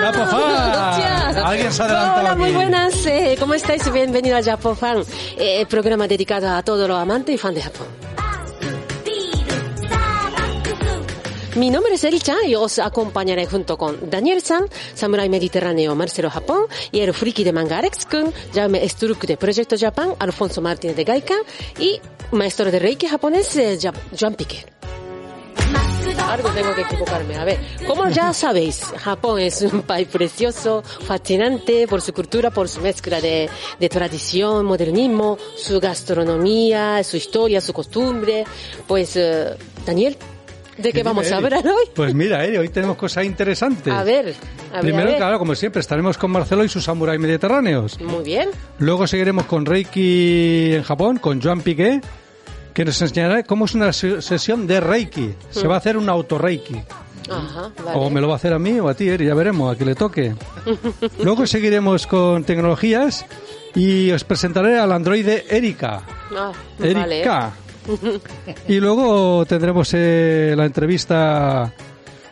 ¡Japo Fan! ¡Hostia! Alguien se ha adelantado Hola, muy buenas. eh, ¿Cómo estáis? Bienvenido a Japo Fan, eh, programa dedicado a todos los amantes y fans de Japón. Mi nombre es Eri Chan y os acompañaré junto con Daniel San, Samurai Mediterráneo Marcelo Japón y el friki de manga Alex Kun, Jaume Struk de Proyecto Japan, Alfonso Martínez de Gaikan y maestro de Reiki japonés eh, Joan Piquer. Algo tengo que equivocarme. A ver, como ya sabéis, Japón es un país precioso, fascinante por su cultura, por su mezcla de, de tradición, modernismo, su gastronomía, su historia, su costumbre. Pues, eh, Daniel, ¿de qué vamos a hablar hoy? Pues mira, Eri, hoy tenemos cosas interesantes. A ver, a ver, Primero, a ver. claro, como siempre, estaremos con Marcelo y sus samuráis mediterráneos. Muy bien. Luego seguiremos con Reiki en Japón, con Joan Piqué, que nos enseñará cómo es una se- sesión de Reiki. Se va a hacer un auto-Reiki. Ajá, vale. O me lo va a hacer a mí o a ti, Eri, ya veremos, a que le toque. Luego seguiremos con tecnologías y os presentaré al androide Erika. Ah, vale. Erika. Y luego tendremos eh, la entrevista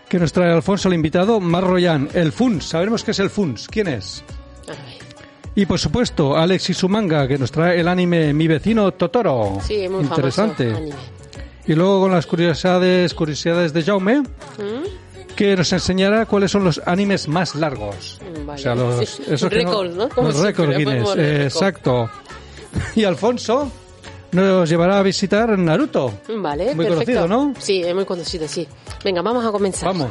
que nos trae Alfonso, el invitado, Mar Royan, el FUNS. Sabremos qué es el FUNS. ¿Quién es? Y por supuesto, Alex Isumanga, que nos trae el anime Mi vecino Totoro. Sí, muy Interesante. famoso anime. Y luego con las curiosidades, curiosidades de Jaume, ¿Mm? que nos enseñará cuáles son los animes más largos. Mm. O sea, los Sí, esos ¿no? Como Los récords Guinness, eh, exacto. Y Alfonso nos llevará a visitar Naruto. Vale, Muy perfecto. conocido, ¿no? Sí, es muy conocido, sí. Venga, vamos a comenzar. Vamos.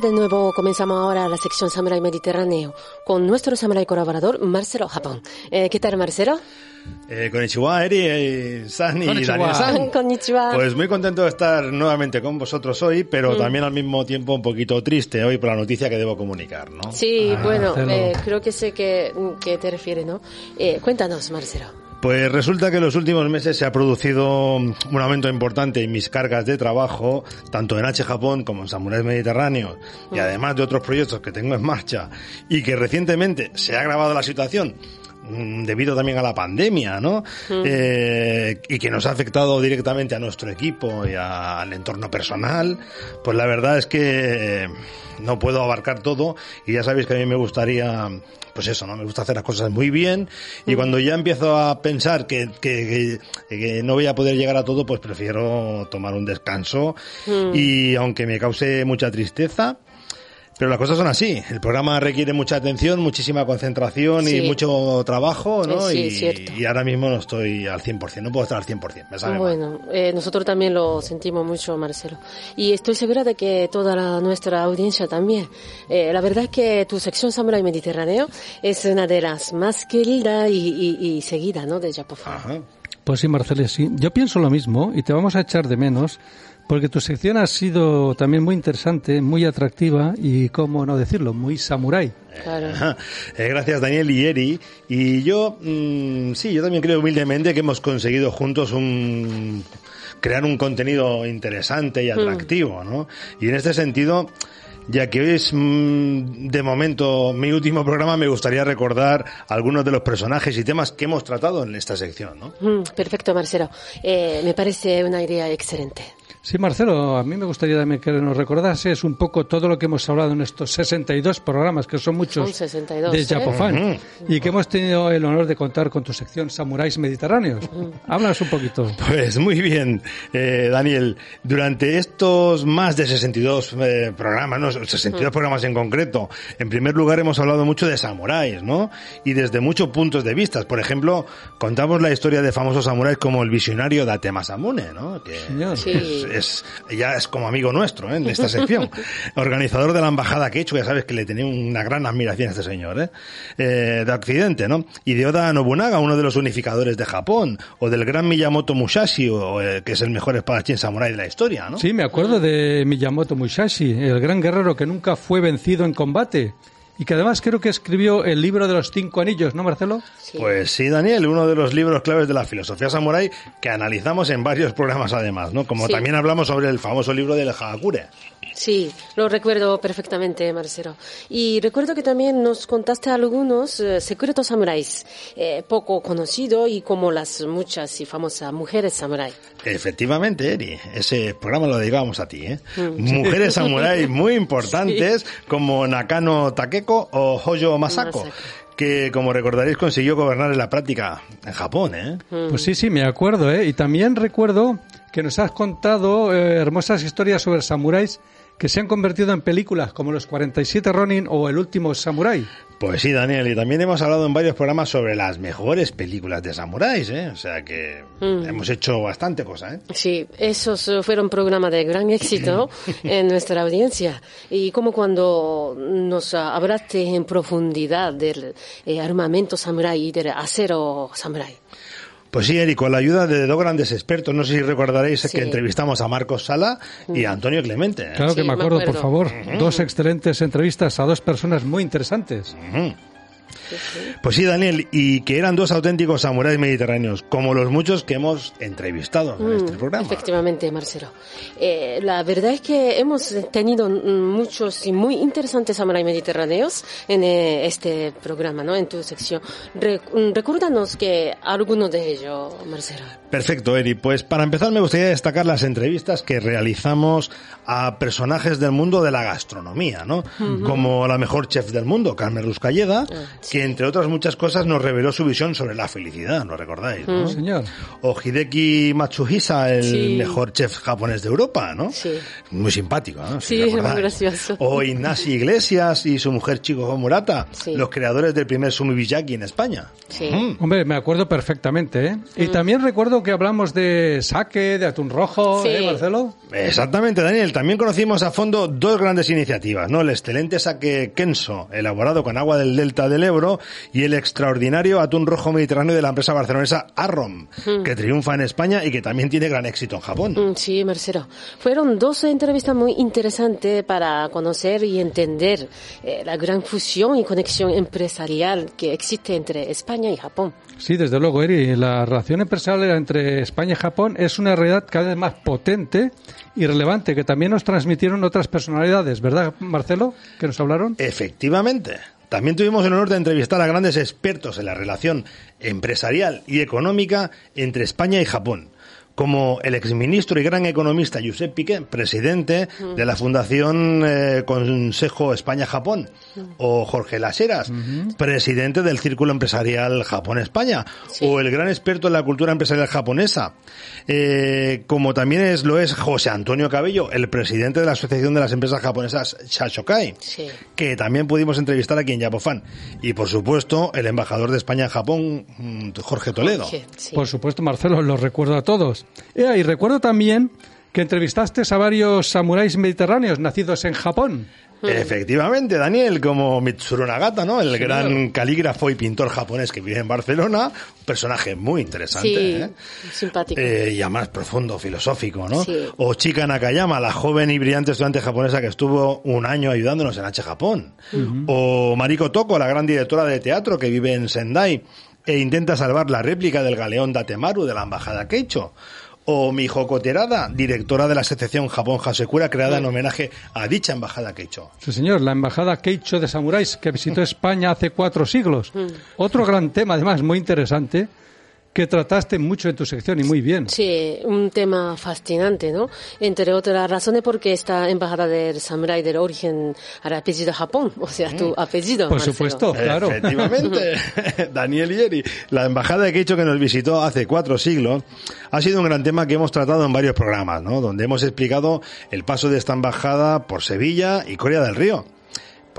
De nuevo comenzamos ahora la sección Samurai Mediterráneo con nuestro samurai colaborador Marcelo Japón. Eh, ¿Qué tal, Marcelo? Eh, konnichiwa, Eri, eh, San y. Daniel-san. Konnichiwa. Pues muy contento de estar nuevamente con vosotros hoy, Mm. pero también al mismo tiempo un poquito triste hoy por la noticia que debo comunicar, ¿no? Sí, Ah, bueno, eh, creo que sé que, que te refieres, ¿no? Eh, cuéntanos, Marcelo. Pues resulta que en los últimos meses se ha producido un aumento importante en mis cargas de trabajo, tanto en H Japón como en Samuráis Mediterráneos, y además de otros proyectos que tengo en marcha, y que recientemente se ha agravado la situación mm, debido también a la pandemia, ¿no? Eh, y que nos ha afectado directamente a nuestro equipo y a- al entorno personal, pues la verdad es que eh, no puedo abarcar todo y ya sabéis que a mí me gustaría, pues eso, ¿no? Me gusta hacer las cosas muy bien y cuando ya empiezo a pensar que, que, que- que no voy a poder llegar a todo, pues prefiero tomar un descanso y aunque me cause mucha tristeza, pero las cosas son así. El programa requiere mucha atención, muchísima concentración Sí. y mucho trabajo, ¿no? Sí, y, cierto. y ahora mismo no estoy al 100%, no puedo estar al 100%, me sabe mal. Bueno, eh, nosotros también lo sentimos mucho, Marcelo. Y estoy segura de que toda la- nuestra audiencia también. Eh, la verdad es que tu sección Samurai Mediterráneo es una de las más queridas y, y, y seguidas, ¿no? De Japofan. Ajá. Pues sí, Marcelo, sí. Yo pienso lo mismo y te vamos a echar de menos porque tu sección ha sido también muy interesante, muy atractiva y, cómo no decirlo, muy samurái. Claro. Eh, gracias Daniel y Eri. Y yo, mm, sí, yo también creo humildemente que hemos conseguido juntos un crear un contenido interesante y atractivo, ¿no? Y en este sentido, ya que hoy es mm, de momento mi último programa, me gustaría recordar algunos de los personajes y temas que hemos tratado en esta sección, ¿no? Mm, perfecto, Marcelo. Eh, me parece una idea excelente. Sí, Marcelo, a mí me gustaría también que nos recordases un poco todo lo que hemos hablado en estos 62 programas, que son muchos Son 62, de ¿eh? Japofan, y que hemos tenido el honor de contar con tu sección Samuráis Mediterráneos. Háblanos un poquito. Pues muy bien, eh, Daniel. Durante estos más de 62 eh, programas, no, 62 programas en concreto, en primer lugar hemos hablado mucho de samuráis, ¿no? Y desde muchos puntos de vista. Por ejemplo, contamos la historia de famosos samuráis como el visionario Date Masamune, ¿no? Que Señor. Sí. Es, ya es como amigo nuestro ¿eh? en esta sección. Organizador de la embajada Quechua, ya sabes que le tenía una gran admiración a este señor, ¿eh? Eh, de Occidente, ¿no? Y de Oda Nobunaga, uno de los unificadores de Japón, o del gran Miyamoto Musashi, o, eh, que es el mejor espadachín samurái de la historia, ¿no? Sí, me acuerdo de Miyamoto Musashi, el gran guerrero que nunca fue vencido en combate y que además creo que escribió el libro de los cinco anillos, ¿no, Marcelo? Sí. Pues sí, Daniel, uno de los libros claves de la filosofía samurái que analizamos en varios programas además, ¿no? Como Sí. también hablamos sobre el famoso libro del Hagakure. Sí, lo recuerdo perfectamente, Marcelo. Y recuerdo que también nos contaste algunos eh, secretos samuráis, eh, poco conocidos y como las muchas y famosas mujeres samurái. Efectivamente, Eri, ese programa lo dedicábamos a ti, ¿eh? Mujeres samuráis muy importantes como Nakano Takeko o Hoyo Masako, Masako. que como recordaréis consiguió gobernar en la práctica en Japón, ¿eh? Pues sí, sí, me acuerdo, ¿eh? Y también recuerdo que nos has contado eh, hermosas historias sobre samuráis que se han convertido en películas como Los 47 Ronin o El último samurái. Pues sí, Daniel, y también hemos hablado en varios programas sobre las mejores películas de samuráis, ¿eh? O sea que hemos hecho bastante cosa, ¿eh? Sí, esos eh, fueron programas de gran éxito en nuestra audiencia. Y como cuando nos hablaste en profundidad del eh, armamento samurái y del acero samurái. Pues sí, Eri, con la ayuda de dos grandes expertos, no sé si recordaréis Sí. que entrevistamos a Marcos Sala y a Antonio Clemente. ¿eh? Claro que Sí, me me acuerdo, por favor. Dos excelentes entrevistas a dos personas muy interesantes. Pues sí, Daniel, y que eran dos auténticos samuráis mediterráneos, como los muchos que hemos entrevistado en este Mm, programa. Efectivamente, Marcelo. Eh, la verdad es que hemos tenido mm, muchos y muy interesantes samuráis mediterráneos en eh, este programa, ¿no? En tu sección. Re- mm, recuérdanos que algunos de ellos, Marcelo. Perfecto, Eri. Pues para empezar me gustaría destacar las entrevistas que realizamos a personajes del mundo de la gastronomía, ¿no? Como la mejor chef del mundo, Carmen Ruscalleda, que entre otras muchas cosas nos reveló su visión sobre la felicidad, ¿lo recordáis? ¿no? Señor. O Hideki Matsuhisa, el Sí. mejor chef japonés de Europa, ¿no? Sí. Muy simpático, ¿no? Si Sí, muy gracioso. O Ignacy Iglesias y su mujer Chico Murata, Sí. los creadores del primer sumibiyaki en España. Sí. Mm. Hombre, me acuerdo perfectamente, ¿eh? Y también recuerdo que hablamos de saque, de atún rojo, Sí. ¿eh, Marcelo? Exactamente, Daniel. También conocimos a fondo dos grandes iniciativas, ¿no? El excelente saque Kenso, elaborado con agua del delta del Ebro, y el extraordinario atún rojo mediterráneo de la empresa barcelonesa Arrom, que triunfa en España y que también tiene gran éxito en Japón. Mm, Sí, Marcelo. Fueron dos entrevistas muy interesantes para conocer y entender eh, la gran fusión y conexión empresarial que existe entre España y Japón. Sí, desde luego, Eri. La relación empresarial entre España y Japón es una realidad cada vez más potente y relevante que también nos transmitieron otras personalidades, ¿verdad, Marcelo? Que nos hablaron. Efectivamente. También tuvimos el honor de entrevistar a grandes expertos en la relación empresarial y económica entre España y Japón, como el exministro y gran economista Josep Piqué, presidente de la Fundación eh, Consejo España-Japón, o Jorge Laseras, presidente del Círculo Empresarial Japón-España, Sí. o el gran experto en la cultura empresarial japonesa, eh, como también es, lo es José Antonio Cabello, el presidente de la Asociación de las Empresas Japonesas Shashokai Sí. que también pudimos entrevistar aquí en Yapofan. Y por supuesto, el embajador de España en Japón, mm, Jorge Toledo. Jorge, sí. Por supuesto, Marcelo, los recuerdo a todos. Eh, y recuerdo también que entrevistaste a varios samuráis mediterráneos nacidos en Japón. Efectivamente, Daniel, como Mitsuru Nagata, ¿no? El gran calígrafo y pintor japonés que vive en Barcelona. Un personaje muy interesante, Sí, ¿eh? simpático. Eh, y además profundo, filosófico, ¿no? Sí. O Chika Nakayama, la joven y brillante estudiante japonesa que estuvo un año ayudándonos en H Japón. O Mariko Toko, la gran directora de teatro que vive en Sendai e intenta salvar la réplica del galeón Datemaru de la embajada Keicho. O Mihoko Terada, directora de la asociación Japón Hasekura, creada en homenaje a dicha embajada Keicho. Sí, señor, la embajada Keicho de Samuráis que visitó España hace cuatro siglos. Otro gran tema, además, muy interesante, que trataste mucho en tu sección y muy bien. Sí, un tema fascinante, ¿no? Entre otras razones porque esta embajada del samurái del origen al apellido Japón, o sea, tu apellido. Por Marcelo. supuesto, claro. Efectivamente, Daniel Ieri. La embajada de Queicho que nos visitó hace cuatro siglos ha sido un gran tema que hemos tratado en varios programas, ¿no? Donde hemos explicado el paso de esta embajada por Sevilla y Corea del Río.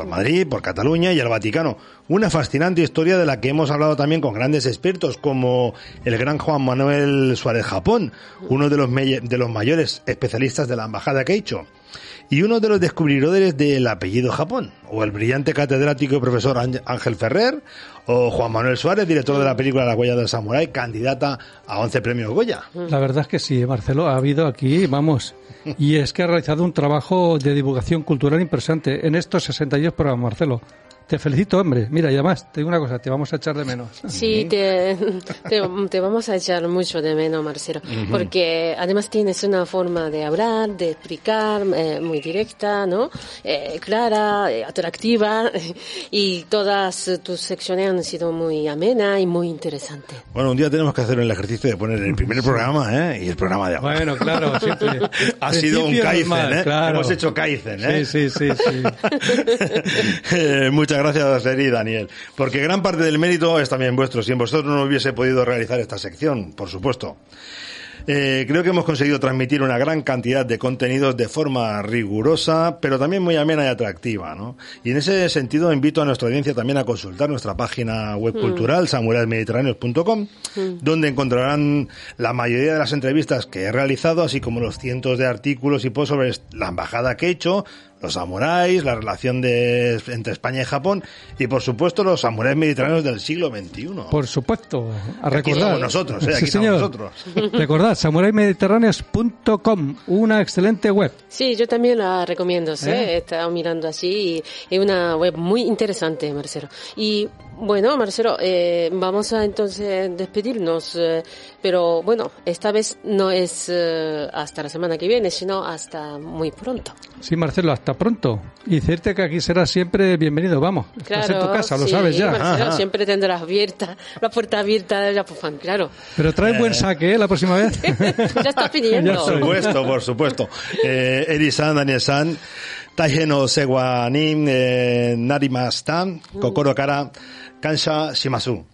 Por Madrid, por Cataluña y el Vaticano. Una fascinante historia de la que hemos hablado también con grandes expertos como el gran Juan Manuel Suárez Japón, uno de los, de los mayores especialistas de la embajada Keicho y uno de los descubridores del apellido Japón, o el brillante catedrático y profesor Ángel- Ferrer, o Juan Manuel Suárez, director de la película La huella del samurái, candidata a 11 premios Goya. La verdad es que sí, Marcelo, ha habido aquí, vamos, y es que ha realizado un trabajo de divulgación cultural impresionante en estos 62 programas, Marcelo. Te felicito, hombre. Mira, y además, te digo una cosa, te vamos a echar de menos. Sí, te, te, te vamos a echar mucho de menos, Marcelo, porque además tienes una forma de hablar, de explicar eh, muy directa, ¿no? Eh, clara, eh, atractiva, y todas tus secciones han sido muy amenas y muy interesantes. Bueno, un día tenemos que hacer el ejercicio de poner el primer programa ¿eh? y el programa de ahora. Bueno, claro, siempre. ha sido un Kaizen, normal, ¿eh? claro. Hemos hecho Kaizen, ¿eh? Sí, sí, sí, sí. Eh, muchas gracias, Eri y Daniel. Porque gran parte del mérito es también vuestro. Si en vosotros no hubiese podido realizar esta sección, por supuesto. Eh, creo que hemos conseguido transmitir una gran cantidad de contenidos de forma rigurosa, pero también muy amena y atractiva, ¿no? Y en ese sentido invito a nuestra audiencia también a consultar nuestra página web cultural, samuraismediterráneos.com, donde encontrarán la mayoría de las entrevistas que he realizado, así como los cientos de artículos y posts sobre la embajada que he hecho, los samuráis, la relación de, entre España y Japón, y por supuesto los samuráis mediterráneos del siglo XXI. Por supuesto, a Aquí recordar. estamos nosotros, ¿eh? Aquí Sí, estamos señor. nosotros. Recordad, samuraimediterráneos.com, una excelente web. Sí, yo también la recomiendo, ¿sí? ¿Eh? He estado mirando así y es una web muy interesante, Marcelo. Y bueno, Marcelo, eh, vamos a entonces despedirnos, eh, pero bueno, esta vez no es eh, hasta la semana que viene, sino hasta muy pronto. Sí, Marcelo, hasta pronto. Y decirte que aquí serás siempre bienvenido, vamos. Estás en tu casa, lo sí, sabes ya. Marcelo, Ajá. siempre tendrás abierta, la puerta abierta de Japofan, claro. Pero trae buen saque, ¿eh? La próxima vez. ya está pidiendo. Ya Por supuesto, por supuesto. Eh, Eri-san, Daniel-san, Taije no Sewa ni eh, Narima-san, Kokoro Kara, Kansha Shimasu.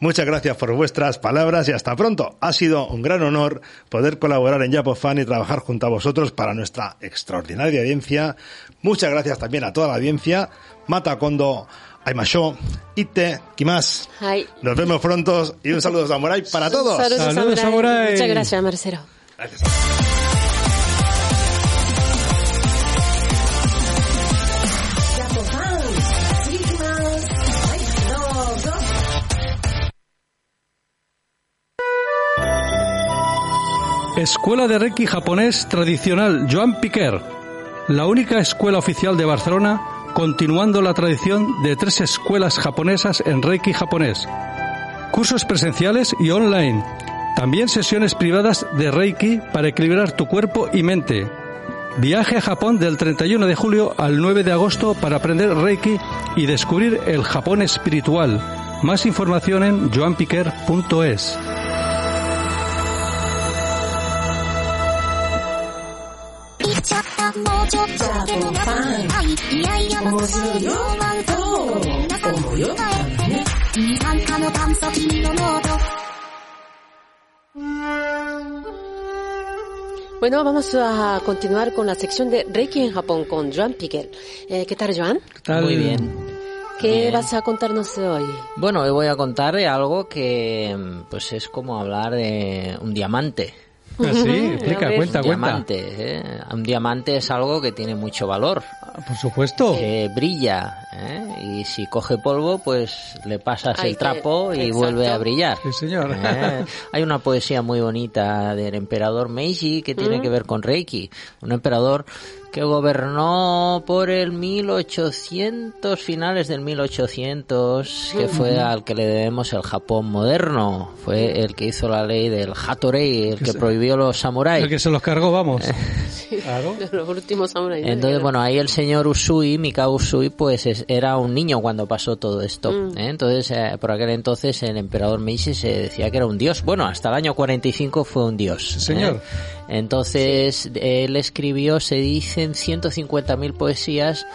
Muchas gracias por vuestras palabras y hasta pronto. Ha sido un gran honor poder colaborar en Japofan y trabajar junto a vosotros para nuestra extraordinaria audiencia. Muchas gracias también a toda la audiencia. Mata Kondo, Aimasho, Ite, Kimas. Ay. Nos vemos pronto y un saludo samurai para todos. Saludos, Saludos, Samurai. Samurai. Muchas gracias, Marcelo. Gracias. Escuela de Reiki japonés tradicional Joan Piquer, la única escuela oficial de Barcelona, continuando la tradición de tres escuelas japonesas en Reiki japonés. Cursos presenciales y online. También sesiones privadas de Reiki para equilibrar tu cuerpo y mente. Viaje a Japón del 31 de julio al 9 de agosto para aprender Reiki y descubrir el Japón espiritual. Más información en joanpiquer.es. ちょっとでもないいやいや面白いよなんと皆さん考えね二酸化の炭素菌の濃度 Bueno, vamos a continuar con la sección de Reiki en Japón con Joan Piquel. Eh, ¿Qué tal, Joan? Tal- Muy bien. ¿Qué Bien. vas a contarnos hoy? Bueno, hoy voy a contar de algo que mm, pues es como hablar de un diamante. Ah, sí, explica, cuenta, un cuenta. diamante, ¿eh? Un diamante es algo que tiene mucho valor, Ah, Por supuesto. que brilla, ¿eh? y si coge polvo, pues le pasas Hay el que- trapo y exacto. vuelve a brillar. Sí, señor. ¿eh? Hay una poesía muy bonita del emperador Meiji que tiene que ver con Reiki. Un emperador que gobernó por el 1800, finales del 1800, que fue al que le debemos el Japón moderno. Fue el que hizo la ley del Hatorei, el que prohibió los samuráis. El que se los cargó, vamos. Claro. Los últimos samuráis. Entonces, bueno, ahí el señor Usui, Mikao Usui, pues es- era un niño cuando pasó todo esto. Mm. ¿eh? Entonces, eh, por aquel entonces, el emperador Meiji se decía que era un dios. Bueno, hasta el año 45 fue un dios. Sí, señor. ¿eh? Entonces, él escribió, se dicen, 150.000 poesías,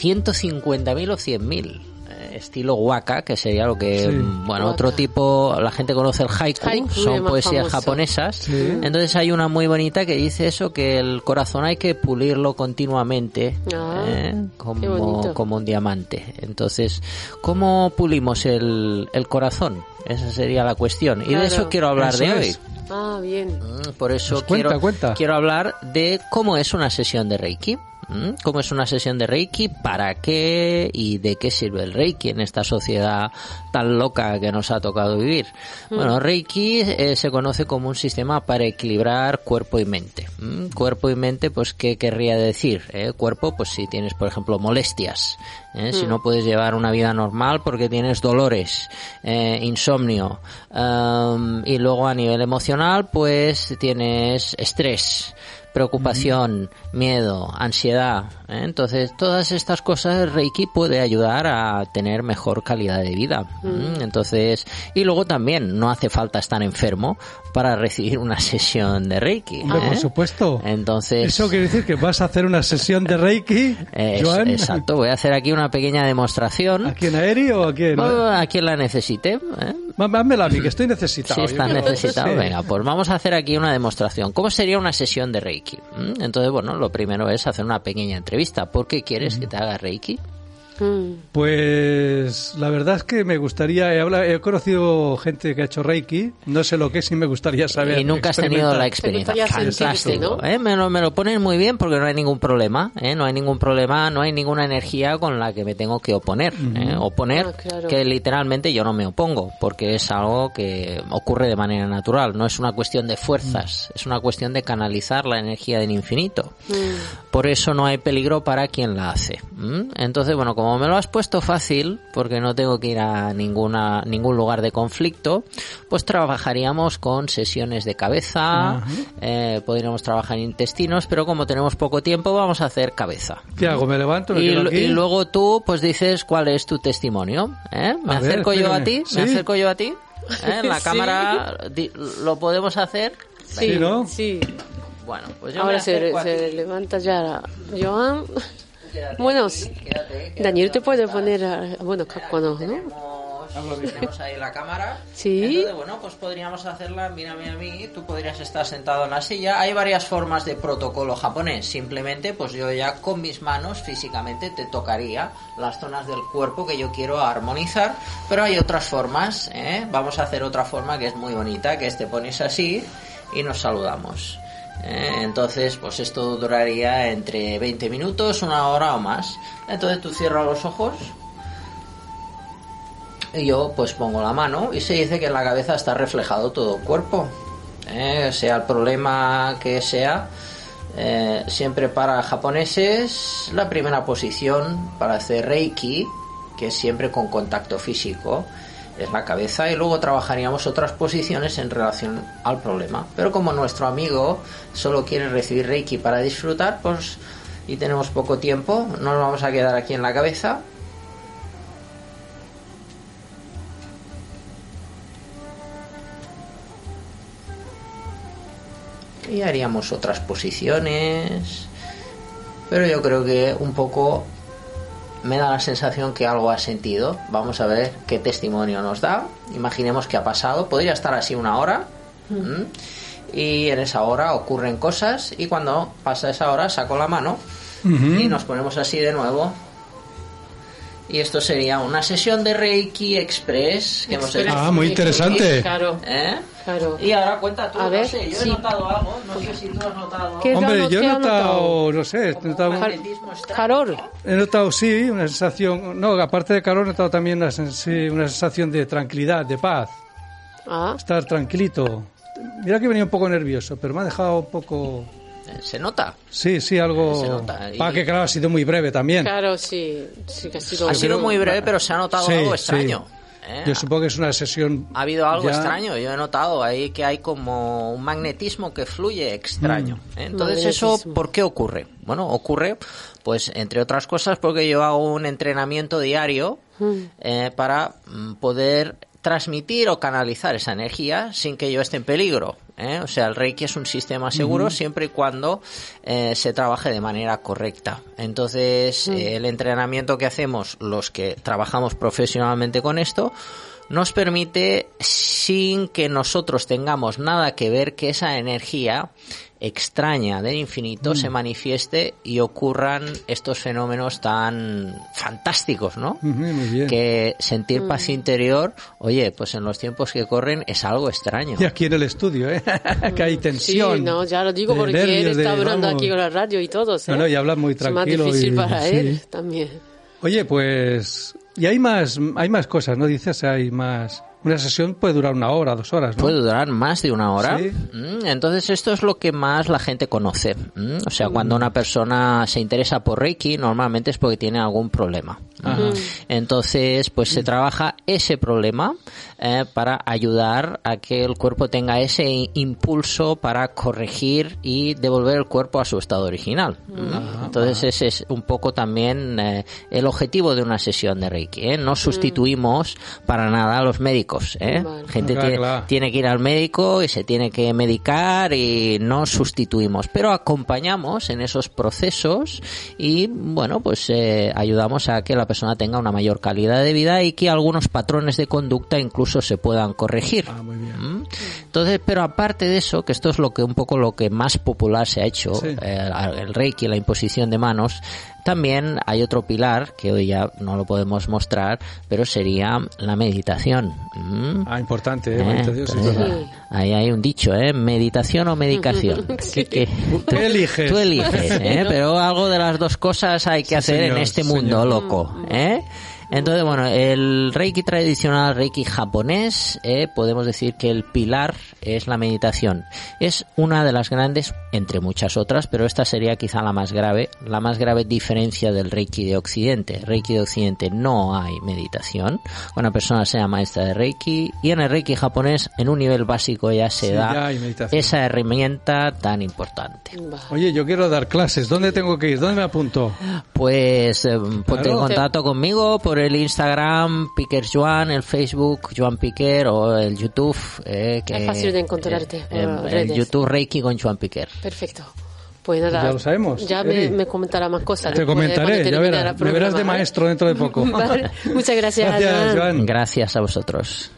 150.000 o 100.000. eh, Estilo waka, que sería lo que, Sí. mm, bueno, Waka. otro tipo, la gente conoce el haiku, son poesías famoso. japonesas. Sí. Entonces hay una muy bonita que dice eso, que el corazón hay que pulirlo continuamente, Ah, ¿eh? como, como un diamante. Entonces, ¿cómo pulimos el, el corazón? Esa sería la cuestión. Y de eso quiero hablar Eso de hoy. Ah, bien. Mm, Por eso Pues cuenta, quiero, cuenta. quiero hablar de cómo es una sesión de Reiki. ¿Mm? ¿Cómo es una sesión de Reiki? ¿Para qué? ¿Y de qué sirve el Reiki en esta sociedad tan loca que nos ha tocado vivir? Bueno, Reiki eh, se conoce como un sistema para equilibrar cuerpo y mente. ¿Mm? Cuerpo y mente, pues, ¿qué querría decir? eh? Cuerpo, pues si tienes, por ejemplo, molestias, ¿eh? si no puedes llevar una vida normal porque tienes dolores, eh, insomnio, am, y luego a nivel emocional, pues tienes estrés preocupación, miedo, ansiedad. ¿Eh? Entonces, todas estas cosas Reiki puede ayudar a tener mejor calidad de vida. ¿m? Entonces, y luego también no hace falta estar enfermo para recibir una sesión de Reiki. Hombre, ¿eh? por supuesto. Entonces, Eso quiere decir que vas a hacer una sesión de Reiki, es- Joan. exacto, voy a hacer aquí una pequeña demostración. ¿A quién aéreo o a quién? Oh, a quien la necesite. ¿eh? Mámela a mí, que estoy necesitado. Si Yo estás necesitado, sí. venga, pues vamos a hacer aquí una demostración. ¿Cómo sería una sesión de Reiki? ¿Mm? Entonces, bueno, lo primero es hacer una pequeña entrevista. ¿Por qué quieres que te haga Reiki? Mm. Pues la verdad es que me gustaría, he, habla- he conocido gente que ha hecho Reiki, no sé lo que es y me gustaría saber. y nunca has tenido la experiencia. Fantástico. ¿no? ¿eh? Me, lo, me lo ponen muy bien porque no hay ningún problema. ¿eh? No hay ningún problema, no hay ninguna energía con la que me tengo que oponer. ¿eh? Oponer, Ah, claro. que literalmente yo no me opongo porque es algo que ocurre de manera natural. No es una cuestión de fuerzas, es una cuestión de canalizar la energía del infinito. Por eso no hay peligro para quien la hace. Entonces, bueno, como me lo has puesto fácil, porque no tengo que ir a ninguna, ningún lugar de conflicto, pues trabajaríamos con sesiones de cabeza, eh, podríamos trabajar en intestinos, pero como tenemos poco tiempo, vamos a hacer cabeza. ¿Qué hago? ¿Me levanto? ¿Me Y, aquí? luego tú, pues dices cuál es tu testimonio. ¿eh? Me A ver, acerco yo a ti, me acerco yo a ti. ¿eh? En la Sí. cámara lo podemos hacer. Sí, Sí, ¿no? sí. Bueno, pues yo Ahora se, levanta ya Joan. Quédate Bueno, aquí, quédate, quédate Daniel te puede poner, a- bueno, Kakko no, tenemos ahí la cámara. Sí. Entonces, bueno, pues podríamos hacerla, mírame a mí, tú podrías estar sentado en la silla. Hay varias formas de protocolo japonés. Simplemente, pues yo ya con mis manos físicamente te tocaría las zonas del cuerpo que yo quiero armonizar. Pero hay otras formas, ¿eh? Vamos a hacer otra forma que es muy bonita, que es te pones así y nos saludamos. ¿Eh? Entonces, pues esto duraría entre 20 minutos, una hora o más. Entonces tú cierras los ojos y yo pues pongo la mano y se dice que en la cabeza está reflejado todo el cuerpo. Eh, sea el problema que sea, eh, siempre para japoneses la primera posición para hacer reiki, que es siempre con contacto físico, es la cabeza y luego trabajaríamos otras posiciones en relación al problema. Pero como nuestro amigo solo quiere recibir reiki para disfrutar, pues y tenemos poco tiempo, nos vamos a quedar aquí en la cabeza y haríamos otras posiciones. Pero yo creo que un poco me da la sensación que algo ha sentido. Vamos a ver qué testimonio nos da. Imaginemos que ha pasado. Podría estar así una hora. ¿m? Y en esa hora ocurren cosas. Y cuando pasa esa hora saco la mano. Y nos ponemos así de nuevo. Y esto sería una sesión de Reiki Express que hemos hecho. Ah, muy interesante. Claro, ¿Eh? Claro. Y ahora cuenta tú, A no ver, sé, yo sí. he notado algo, no sé si tú has notado ¿Qué algo. Hombre, yo he notado? notado, no sé, he notado, extraño, Calor. he notado, sí, una sensación, no, aparte de calor, he notado también una, una sensación de tranquilidad, de paz, Ah, estar tranquilito. Mira que venía un poco nervioso, pero me ha dejado un poco Eh, ¿Se nota? Sí, sí, algo... Se nota. Y- que claro, ha sido muy breve también. Claro, sí, sí que ha sido, Ha sido muy breve, pero se ha notado Sí, algo sí. ¿Eh? Yo supongo que es una sesión... Ha habido algo ya- extraño, yo he notado ahí que hay como un magnetismo que fluye extraño. Mm. ¿eh? Entonces, ¿eso por qué ocurre? Bueno, ocurre, pues, entre otras cosas, porque yo hago un entrenamiento diario eh, para mm, poder transmitir o canalizar esa energía sin que yo esté en peligro. ¿eh? O sea, el Reiki es un sistema seguro siempre y cuando eh, se trabaje de manera correcta. Entonces, eh, el entrenamiento que hacemos los que trabajamos profesionalmente con esto, nos permite, sin que nosotros tengamos nada que ver, que esa energía extraña del infinito se manifieste y ocurran estos fenómenos tan fantásticos, ¿no? Muy bien. Que sentir paz interior, oye, pues en los tiempos que corren es algo extraño. Y aquí en el estudio, ¿eh? que hay Sí, tensión. no, ya lo digo porque él está de- hablando vamos. aquí con la radio y todo. ¿eh? No, no, y habla muy Es más tranquilo difícil y- para sí. él también. Oye, pues... Y hay más, hay más cosas, ¿no? Dices, hay más... Una sesión puede durar una hora, dos horas, ¿no? Puede durar más de una hora. Sí. Mm, Entonces esto es lo que más la gente conoce. Mm, O sea, cuando una persona se interesa por Reiki, normalmente es porque tiene algún problema. Entonces, pues se trabaja ese problema eh, para ayudar a que el cuerpo tenga ese impulso para corregir y devolver el cuerpo a su estado original. Mm. Entonces ese es un poco también eh, el objetivo de una sesión de Reiki. ¿eh? No sustituimos para nada a los médicos. ¿eh? Vale. Gente Ah, tiene, claro. tiene que ir al médico y se tiene que medicar y no sustituimos, pero acompañamos en esos procesos y bueno, pues eh, ayudamos a que la persona tenga una mayor calidad de vida y que algunos patrones de conducta incluso se puedan corregir. Ah, muy bien. ¿Mm? Entonces, pero aparte de eso, que esto es lo que un poco lo que más popular se ha hecho, Sí. eh, el Reiki, la imposición de manos, también hay otro pilar que hoy ya no lo podemos mostrar, pero sería la meditación. ¿Mm? Ah, importante, ¿eh? Eh, verdad. ahí hay un dicho, ¿eh? Meditación o medicación. Sí. Que- Tú eliges. Tú eliges, ¿eh? Pero algo de las dos cosas hay que Sí, hacer señor, en este sí, mundo señor. loco, ¿eh? Entonces, bueno, el Reiki tradicional, Reiki japonés, eh, podemos decir que el pilar es la meditación. Es una de las grandes, entre muchas otras, pero esta sería quizá la más grave, la más grave diferencia del Reiki de Occidente. Reiki de Occidente no hay meditación. Una persona sea maestra de Reiki y en el Reiki japonés, en un nivel básico ya se Sí, da esa herramienta tan importante. Oye, yo quiero dar clases. ¿Dónde tengo que ir? ¿Dónde me apunto? Pues eh, ponte en contacto conmigo por el Instagram Piquer Joan, el Facebook Joan Piquer o el YouTube. eh, que, Es fácil de encontrarte eh, en- redes. YouTube Reiki con Joan Piquer. Perfecto. Pues nada. Ya lo sabemos, Ya me, me comentará más cosas. Te comentaré, ya verás. el Me verás de ¿eh? maestro dentro de poco. Vale. Muchas gracias, Gracias, Joan. Joan. Gracias a vosotros.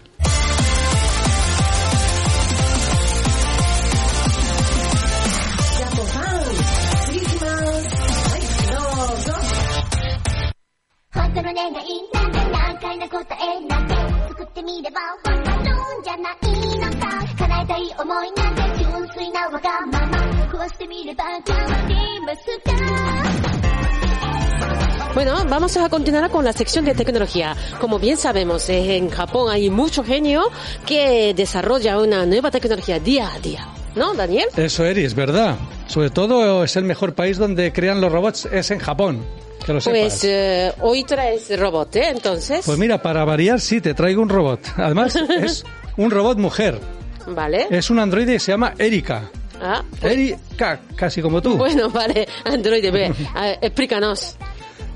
Bueno, vamos a continuar con la sección de tecnología. Como bien sabemos, en Japón hay mucho genio que desarrolla una nueva tecnología día a día. ¿No, Daniel? Eso, Eri, es verdad. Sobre todo es el mejor país donde crean los robots, es en Japón. Que lo sepas. Pues eh, hoy traes robot, ¿eh? Entonces. Pues mira, para variar, sí, te traigo un robot. Además, es un robot mujer. Vale. Es un androide que se llama Erika. Ah, Erika, casi como tú. bueno, vale. Android, ve, explícanos.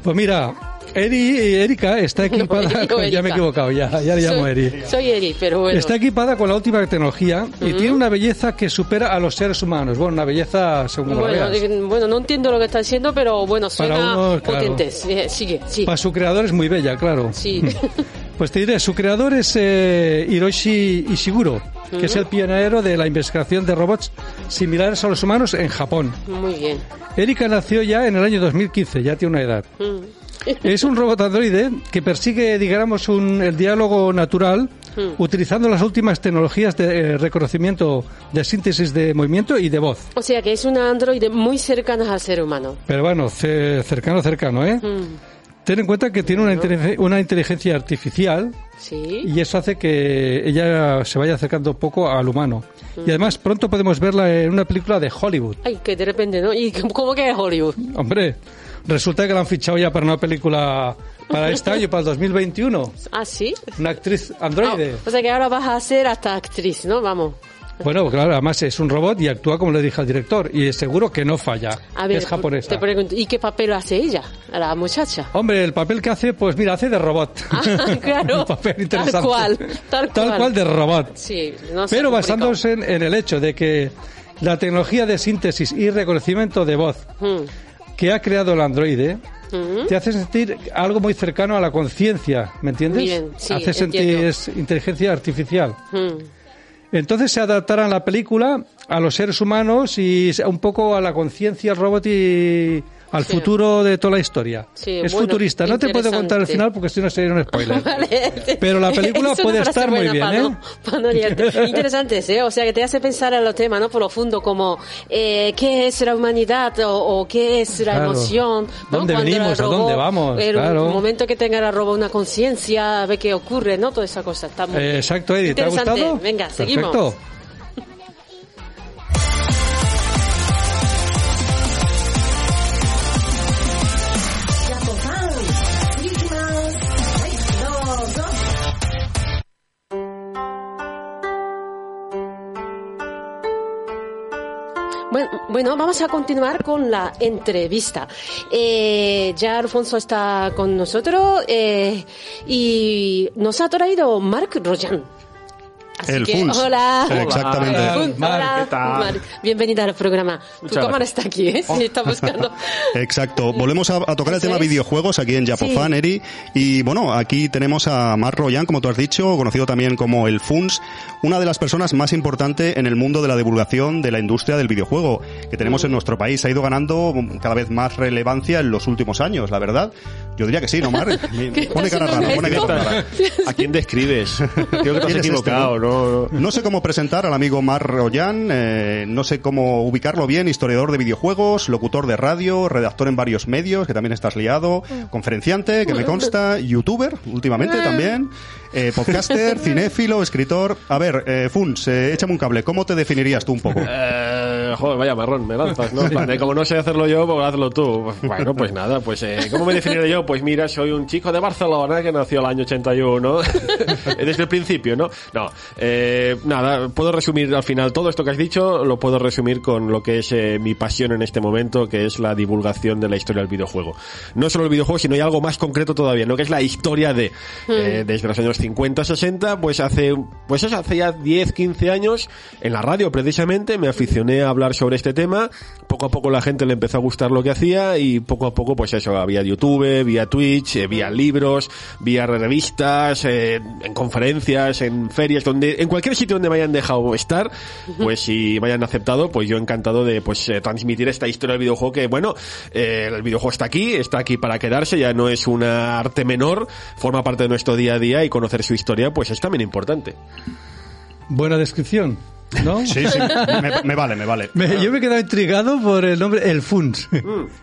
Pues mira, Eri, Erika está equipada... Eri o ya me he equivocado, ya, ya le llamo soy, Eri. Soy Eri, pero bueno. Está equipada con la última tecnología y tiene una belleza que supera a los seres humanos. Bueno, una belleza según Bueno, veas. digo, bueno, no entiendo lo que está diciendo, pero bueno, suena unos, claro. potente. Sí, Sigue, sí. Para su creador es muy bella, claro. Sí. Pues te diré, su creador es eh, Hiroshi Ishiguro, que es el pionero de la investigación de robots similares a los humanos en Japón. Muy bien. Erika nació ya en el año 2015, ya tiene una edad. Mm. Es un robot androide que persigue, digamos, un- el diálogo natural Hmm. utilizando las últimas tecnologías de eh, reconocimiento de síntesis de movimiento y de voz. O sea que es una androide muy cercana al ser humano. Pero bueno, ce- cercano, cercano, ¿eh? Mm. Ten en cuenta que tiene una, inteligen- una inteligencia artificial Sí. y eso hace que ella se vaya acercando un poco al humano. Y además pronto podemos verla en una película de Hollywood. Ay, que de repente, ¿no? ¿Y cómo que es Hollywood? Hombre, resulta que la han fichado ya para una película para este año, para el 2021. Ah, sí. Una actriz androide. o sea que ahora vas a ser hasta actriz, ¿no? Vamos. Bueno, claro, además es un robot y actúa como le dije al director. Y seguro que no falla. A ver, es japonesa. te pregunto, ¿y qué papel hace ella, la muchacha? Hombre, el papel que hace, pues mira, hace de robot. Ah, claro. un papel Tal interesante. cual, tal cual. de robot. Sí, no se Pero basándose en, en el hecho de que la tecnología de síntesis y reconocimiento de voz Mm, que ha creado el androide mm. te hace sentir algo muy cercano a la conciencia, ¿me entiendes? Bien, sí, hace sentir entiendo. inteligencia artificial. Mm. Entonces se adaptarán la película a los seres humanos y un poco a la conciencia robot y al Sí. futuro de toda la historia. Sí, es bueno, futurista. No te puedo contar el final porque si no sería un spoiler. Vale. Pero la película Es puede estar muy bien, ¿eh? no-. Interesantes, ¿eh? O sea, que te hace pensar en los temas, ¿no? Profundo, como eh, qué es la humanidad o, o qué es la Claro. emoción. ¿no? ¿Dónde Cuando venimos? ¿A dónde vamos? El, Claro. momento que tenga el robot una conciencia, ve qué ocurre, ¿no? Toda esa cosa. Está muy Eh, exacto, Eddie. ¿Te ha gustado? Venga, seguimos. Bueno, vamos a continuar con la entrevista. Eh, ya Alfonso está con nosotros eh, y nos ha traído Marc Royan. Así El que, Funs. hola. Exactamente. Hola, Funs, Marc, hola, ¿qué tal? Bienvenida al programa. Tu Muchas cámara gracias. está aquí, ¿eh? Sí, está buscando. Exacto. Volvemos a, a tocar el tema es. videojuegos aquí en Japofan, Sí. Eri. Y bueno, aquí tenemos a Mark Royan, como tú has dicho, conocido también como el FUNS, una de las personas más importantes en el mundo de la divulgación de la industria del videojuego que tenemos en nuestro país. Ha ido ganando cada vez más relevancia en los últimos años, la verdad. Yo diría que sí, ¿no, ¿Qué Pone cara rara, pone cara rara. ¿A quién describes? Creo que te has ¿Quién es este, equivocado, ¿no? No sé cómo presentar al amigo Mar Royan, eh, no sé cómo ubicarlo bien, historiador de videojuegos, locutor de radio, redactor en varios medios, que también estás liado, conferenciante, que me consta, youtuber, últimamente también, eh, podcaster, cinéfilo, escritor. A ver, eh, Funs, eh, échame un cable, ¿cómo te definirías tú un poco? Eh, joder, vaya marrón, me lanzas, ¿no? Como no sé hacerlo yo, pues hazlo tú. Bueno, pues nada, pues eh, ¿cómo me definiré yo? Pues mira, soy un chico de Barcelona que nació el año 81, desde el principio, ¿no? No, eh, nada, puedo resumir al final todo esto que has dicho, lo puedo resumir con lo que es eh, mi pasión en este momento, que es la divulgación de la historia del videojuego. No solo el videojuego, sino hay algo más concreto todavía, ¿no? Que es la historia de, eh, desde los años 50, 60, pues hace, pues eso, hace ya 10, 15 años, en la radio precisamente, me aficioné a hablar sobre este tema, poco a poco la gente le empezó a gustar lo que hacía y poco a poco, pues eso, había YouTube, vía Twitch, eh, vía libros, vía revistas, eh, en conferencias, en ferias, donde, en cualquier sitio donde me hayan dejado estar, pues si me hayan aceptado, pues yo encantado de, pues, eh, transmitir esta historia del videojuego que, bueno, el videojuego está aquí, está aquí para quedarse, ya no es una arte menor, forma parte de nuestro día a día y conocer su historia, pues es también importante. Buena descripción, ¿no? Sí, sí, me, me vale, me vale. Me- yo me he quedado intrigado por el nombre, el Funs.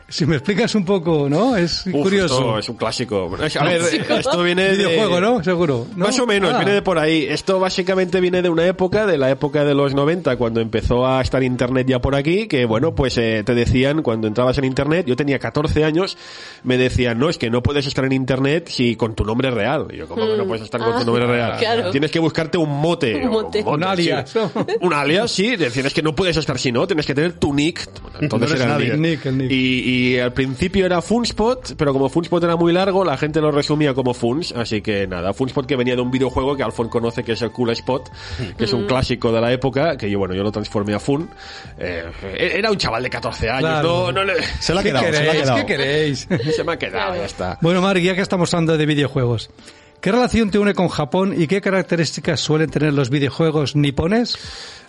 si me explicas un poco, ¿no? Es Uf, curioso. esto es un clásico. A ver, esto viene de... Videojuego, ¿no? Seguro. ¿no? Más o menos, Ah. viene de por ahí. Esto básicamente viene de una época, de la época de los 90, cuando empezó a estar internet ya por aquí, que bueno, pues eh, te decían, cuando entrabas en internet, yo tenía 14 años, me decían, no, es que no puedes estar en internet si con tu nombre real. Y yo, ¿cómo que no puedes estar con Ah, tu nombre real? claro. Tienes que buscarte un mote. Un mote. Un alias, sí. Un alias, sí. Decían, es que no puedes estar si no, tienes que tener tu nick. Entonces No era el nadie. Nick, el Nick. Y, y al principio era Funspot, pero como Funspot era muy largo, la gente lo resumía como Funs, así que nada, Funspot que venía de un videojuego que Alfon conoce que es el Cool Spot, que es un clásico de la época, que yo bueno, yo lo transformé a Fun. Eh, era un chaval de 14 años, Claro. no, no le- Se la ha ¿Qué quedado, se la ha quedado. ¿Qué queréis? se me ha quedado, ya está. bueno, Marc, ya que estamos hablando de videojuegos, ¿qué relación te une con Japón y qué características suelen tener los videojuegos nipones?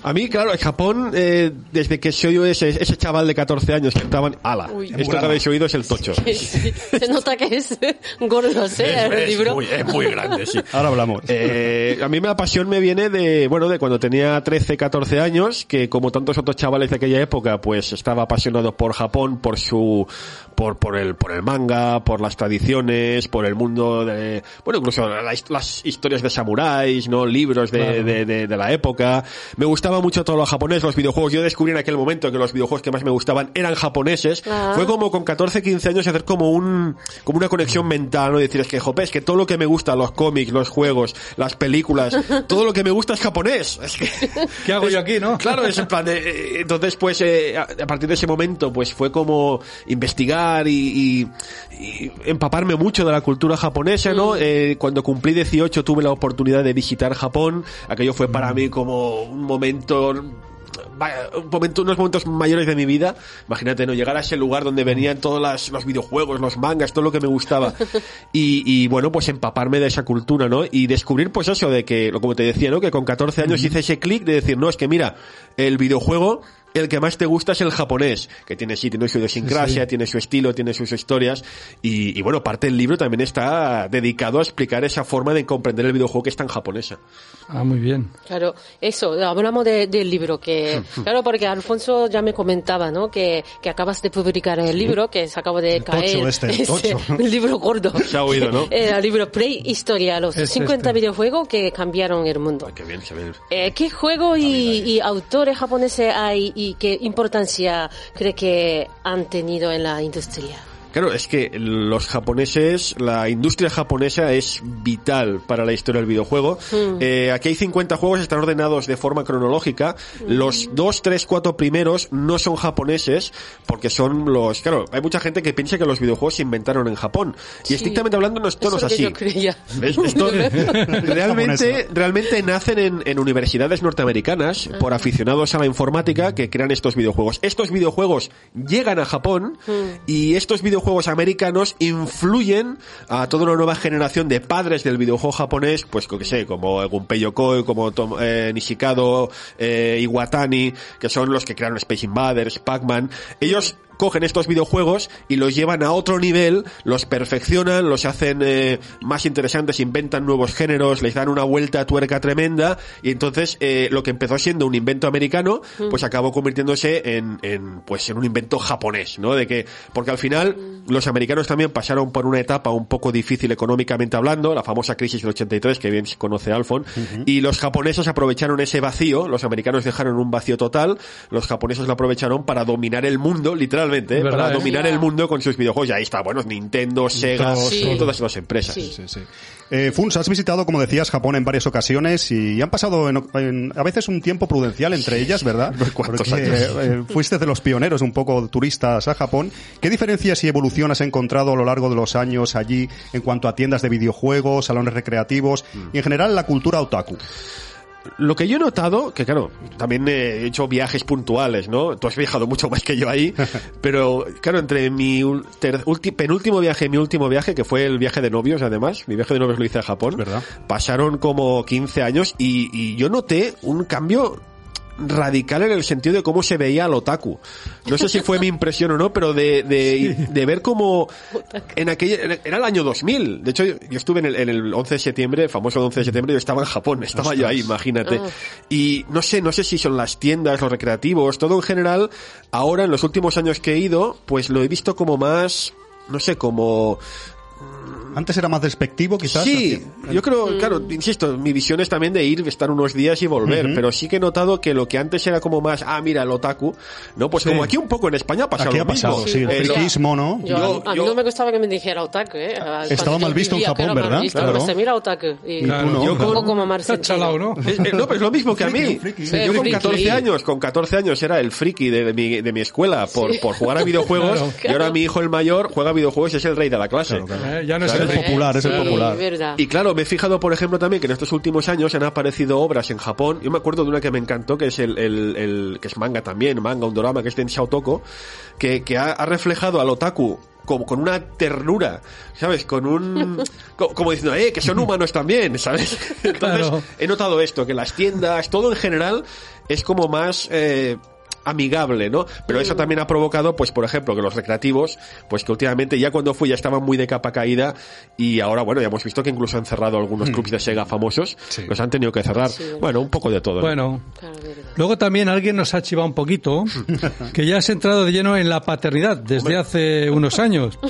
A mí, claro, en Japón, eh, desde que soy ese, ese chaval de 14 años que estaban, ala, Uy. esto que habéis oído es el tocho. Sí, Se nota que es gordo, ¿sí? Es, el es libro. muy, es muy grande, sí. Ahora hablamos. Eh, a mí la pasión me viene de, bueno, de cuando tenía 13, 14 años, que como tantos otros chavales de aquella época, pues estaba apasionado por Japón, por su, por, por el, por el manga, por las tradiciones, por el mundo de, bueno, incluso las, las historias de samuráis, ¿no? Libros de, de, de- de la época. Me gustaba mucho todo lo japonés, los videojuegos. Yo descubrí en aquel momento que los videojuegos que más me gustaban eran japoneses. Ah. Fue como con 14, 15 años hacer como un, como una conexión mental, ¿no? Decir, es que, jope, es que todo lo que me gusta, los cómics, los juegos, las películas, todo lo que me gusta es japonés. Es que, ¿Qué hago yo aquí, no? Claro, es en plan de, eh, entonces pues eh, a, partir de ese momento pues fue como investigar y, y- y empaparme mucho de la cultura japonesa, ¿no? Eh, cuando cumplí 18 tuve la oportunidad de visitar Japón, aquello fue para mí como un momento un momento, unos momentos mayores de mi vida. Imagínate, ¿no? Llegar a ese lugar donde venían todos las- los videojuegos, los mangas, todo lo que me gustaba. Y, y, bueno, pues empaparme de esa cultura, ¿no? Y descubrir, pues eso, de que, como te decía, ¿no? Que con 14 años hice ese clic de decir, no, es que mira, el videojuego, el que más te gusta es el japonés, que tiene, sí, tiene su idiosincrasia, tiene su estilo, tiene sus historias. Y, y bueno, parte del libro también está dedicado a explicar esa forma de comprender el videojuego que es tan japonesa. Ah, muy bien. Claro, eso, hablamos de- del libro, que, claro, porque Alfonso ya me comentaba, ¿no? Que, que acabas de publicar el libro, que se acaba de El caer. tocho este, el tocho. el libro gordo. Se ha oído, ¿no? El libro Play Historia, los Es 50 este. videojuegos que cambiaron el mundo. Ay, qué bien, se ve. Eh, ¿Qué juego y, y autores japoneses hay y qué importancia cree que han tenido en la industria? Claro, es que los japoneses, la industria japonesa es vital para la historia del videojuego. Eh, aquí hay 50 juegos, están ordenados de forma cronológica. Los dos, tres, cuatro primeros no son japoneses, porque son los... Claro, hay mucha gente que piensa que los videojuegos se inventaron en Japón. Y Sí. estrictamente hablando no es Eso todo es lo que así. yo creía. Esto realmente, realmente nacen en, en universidades norteamericanas por aficionados a la informática que crean estos videojuegos. Estos videojuegos llegan a Japón y estos videojuegos americanos influyen a toda una nueva generación de padres del videojuego japonés, pues que sé, como Gunpei Yokoi, como Tom- eh, Nishikado, eh, Iwatani, que son los que crearon Space Invaders, Pac-Man. Ellos cogen estos videojuegos y los llevan a otro nivel, los perfeccionan, los hacen eh, más interesantes, inventan nuevos géneros, les dan una vuelta a tuerca tremenda y entonces eh, lo que empezó siendo un invento americano, pues acabó convirtiéndose en, en pues en un invento japonés, ¿no? De que porque al final los americanos también pasaron por una etapa un poco difícil económicamente hablando, la famosa crisis del 83 que bien se conoce Alfon, y los japoneses aprovecharon ese vacío, los americanos dejaron un vacío total, los japoneses lo aprovecharon para dominar el mundo, literalmente, ¿eh? ¿Verdad, para eh? dominar el mundo con sus videojuegos. Y ahí está, bueno, Nintendo, Sega, Sí. todas las empresas. Sí. Sí, sí. Eh, Funs, has visitado, como decías, Japón en varias ocasiones y han pasado en- en- a veces un tiempo prudencial entre ellas, ¿verdad? ¿Cuántos Porque, años? eh, fuiste de los pioneros un poco turistas a Japón. ¿Qué diferencias y evolución has encontrado a lo largo de los años allí en cuanto a tiendas de videojuegos, salones recreativos y en general la cultura otaku? Lo que yo he notado, que claro, también he hecho viajes puntuales, ¿no? Tú has viajado mucho más que yo ahí, pero claro, entre mi ul- ter- ulti- penúltimo viaje y mi último viaje, que fue el viaje de novios además, mi viaje de novios lo hice a Japón, ¿Verdad? pasaron como 15 años y, y yo noté un cambio radical en el sentido de cómo se veía al otaku. No sé si fue mi impresión o no, pero de, de, de ver cómo en aquella, era el año 2000. De hecho, yo estuve en el, en el 11 de septiembre, el famoso 11 de septiembre, yo estaba en Japón, estaba yo ahí, imagínate. Ah. Y no sé, no sé si son las tiendas, los recreativos, todo en general, ahora en los últimos años que he ido, pues lo he visto como más, no sé, como Antes era más despectivo, quizás. Sí, yo creo, Mm. claro, insisto, mi visión es también de ir, estar unos días y volver, pero sí que he notado que lo que antes era como más, ah, mira, el otaku, ¿no? Pues Sí. como aquí un poco en España ha pasado Aquí lo ha pasado, mismo. sí, el Eh, friquismo, ¿no? Yo, Yo- a mí yo- no me gustaba que me dijera otaku, ¿eh? Estaba mal visto en Japón, ¿verdad? Visto, Claro. pero se mira otaku. Y, Claro. no, Yo con- como chalao, ¿no? Eh, eh, no, pero es lo mismo que a mí. friki. Sí, Yo con friki. 14 años, con 14 años era el friki de, de mi, de mi escuela por, por jugar a videojuegos y ahora mi hijo el mayor juega videojuegos y es el rey de la clase. Ya no Es es el el popular, es el popular. verdad. Y claro, me he fijado, por ejemplo, también que en estos últimos años han aparecido obras en Japón. Yo me acuerdo de una que me encantó, que es el, el, el- que es manga también, manga, un drama, que es de Shaotoko, que, que ha, ha reflejado al otaku como con una ternura, ¿sabes? Con un... co- como diciendo, eh, que son humanos también, ¿sabes? Entonces, Claro. he notado esto, que las tiendas, todo en general, es como más... Eh, amigable, ¿no? Pero eso también ha provocado, pues, por ejemplo, que los recreativos, pues que últimamente ya cuando fui ya estaban muy de capa caída y ahora, bueno, ya hemos visto que incluso han cerrado algunos clubs de Sega famosos, los han tenido que cerrar. bueno, un poco de todo. ¿no? Bueno, luego también alguien nos ha chivado un poquito, que ya has entrado de lleno en la paternidad desde hace unos años.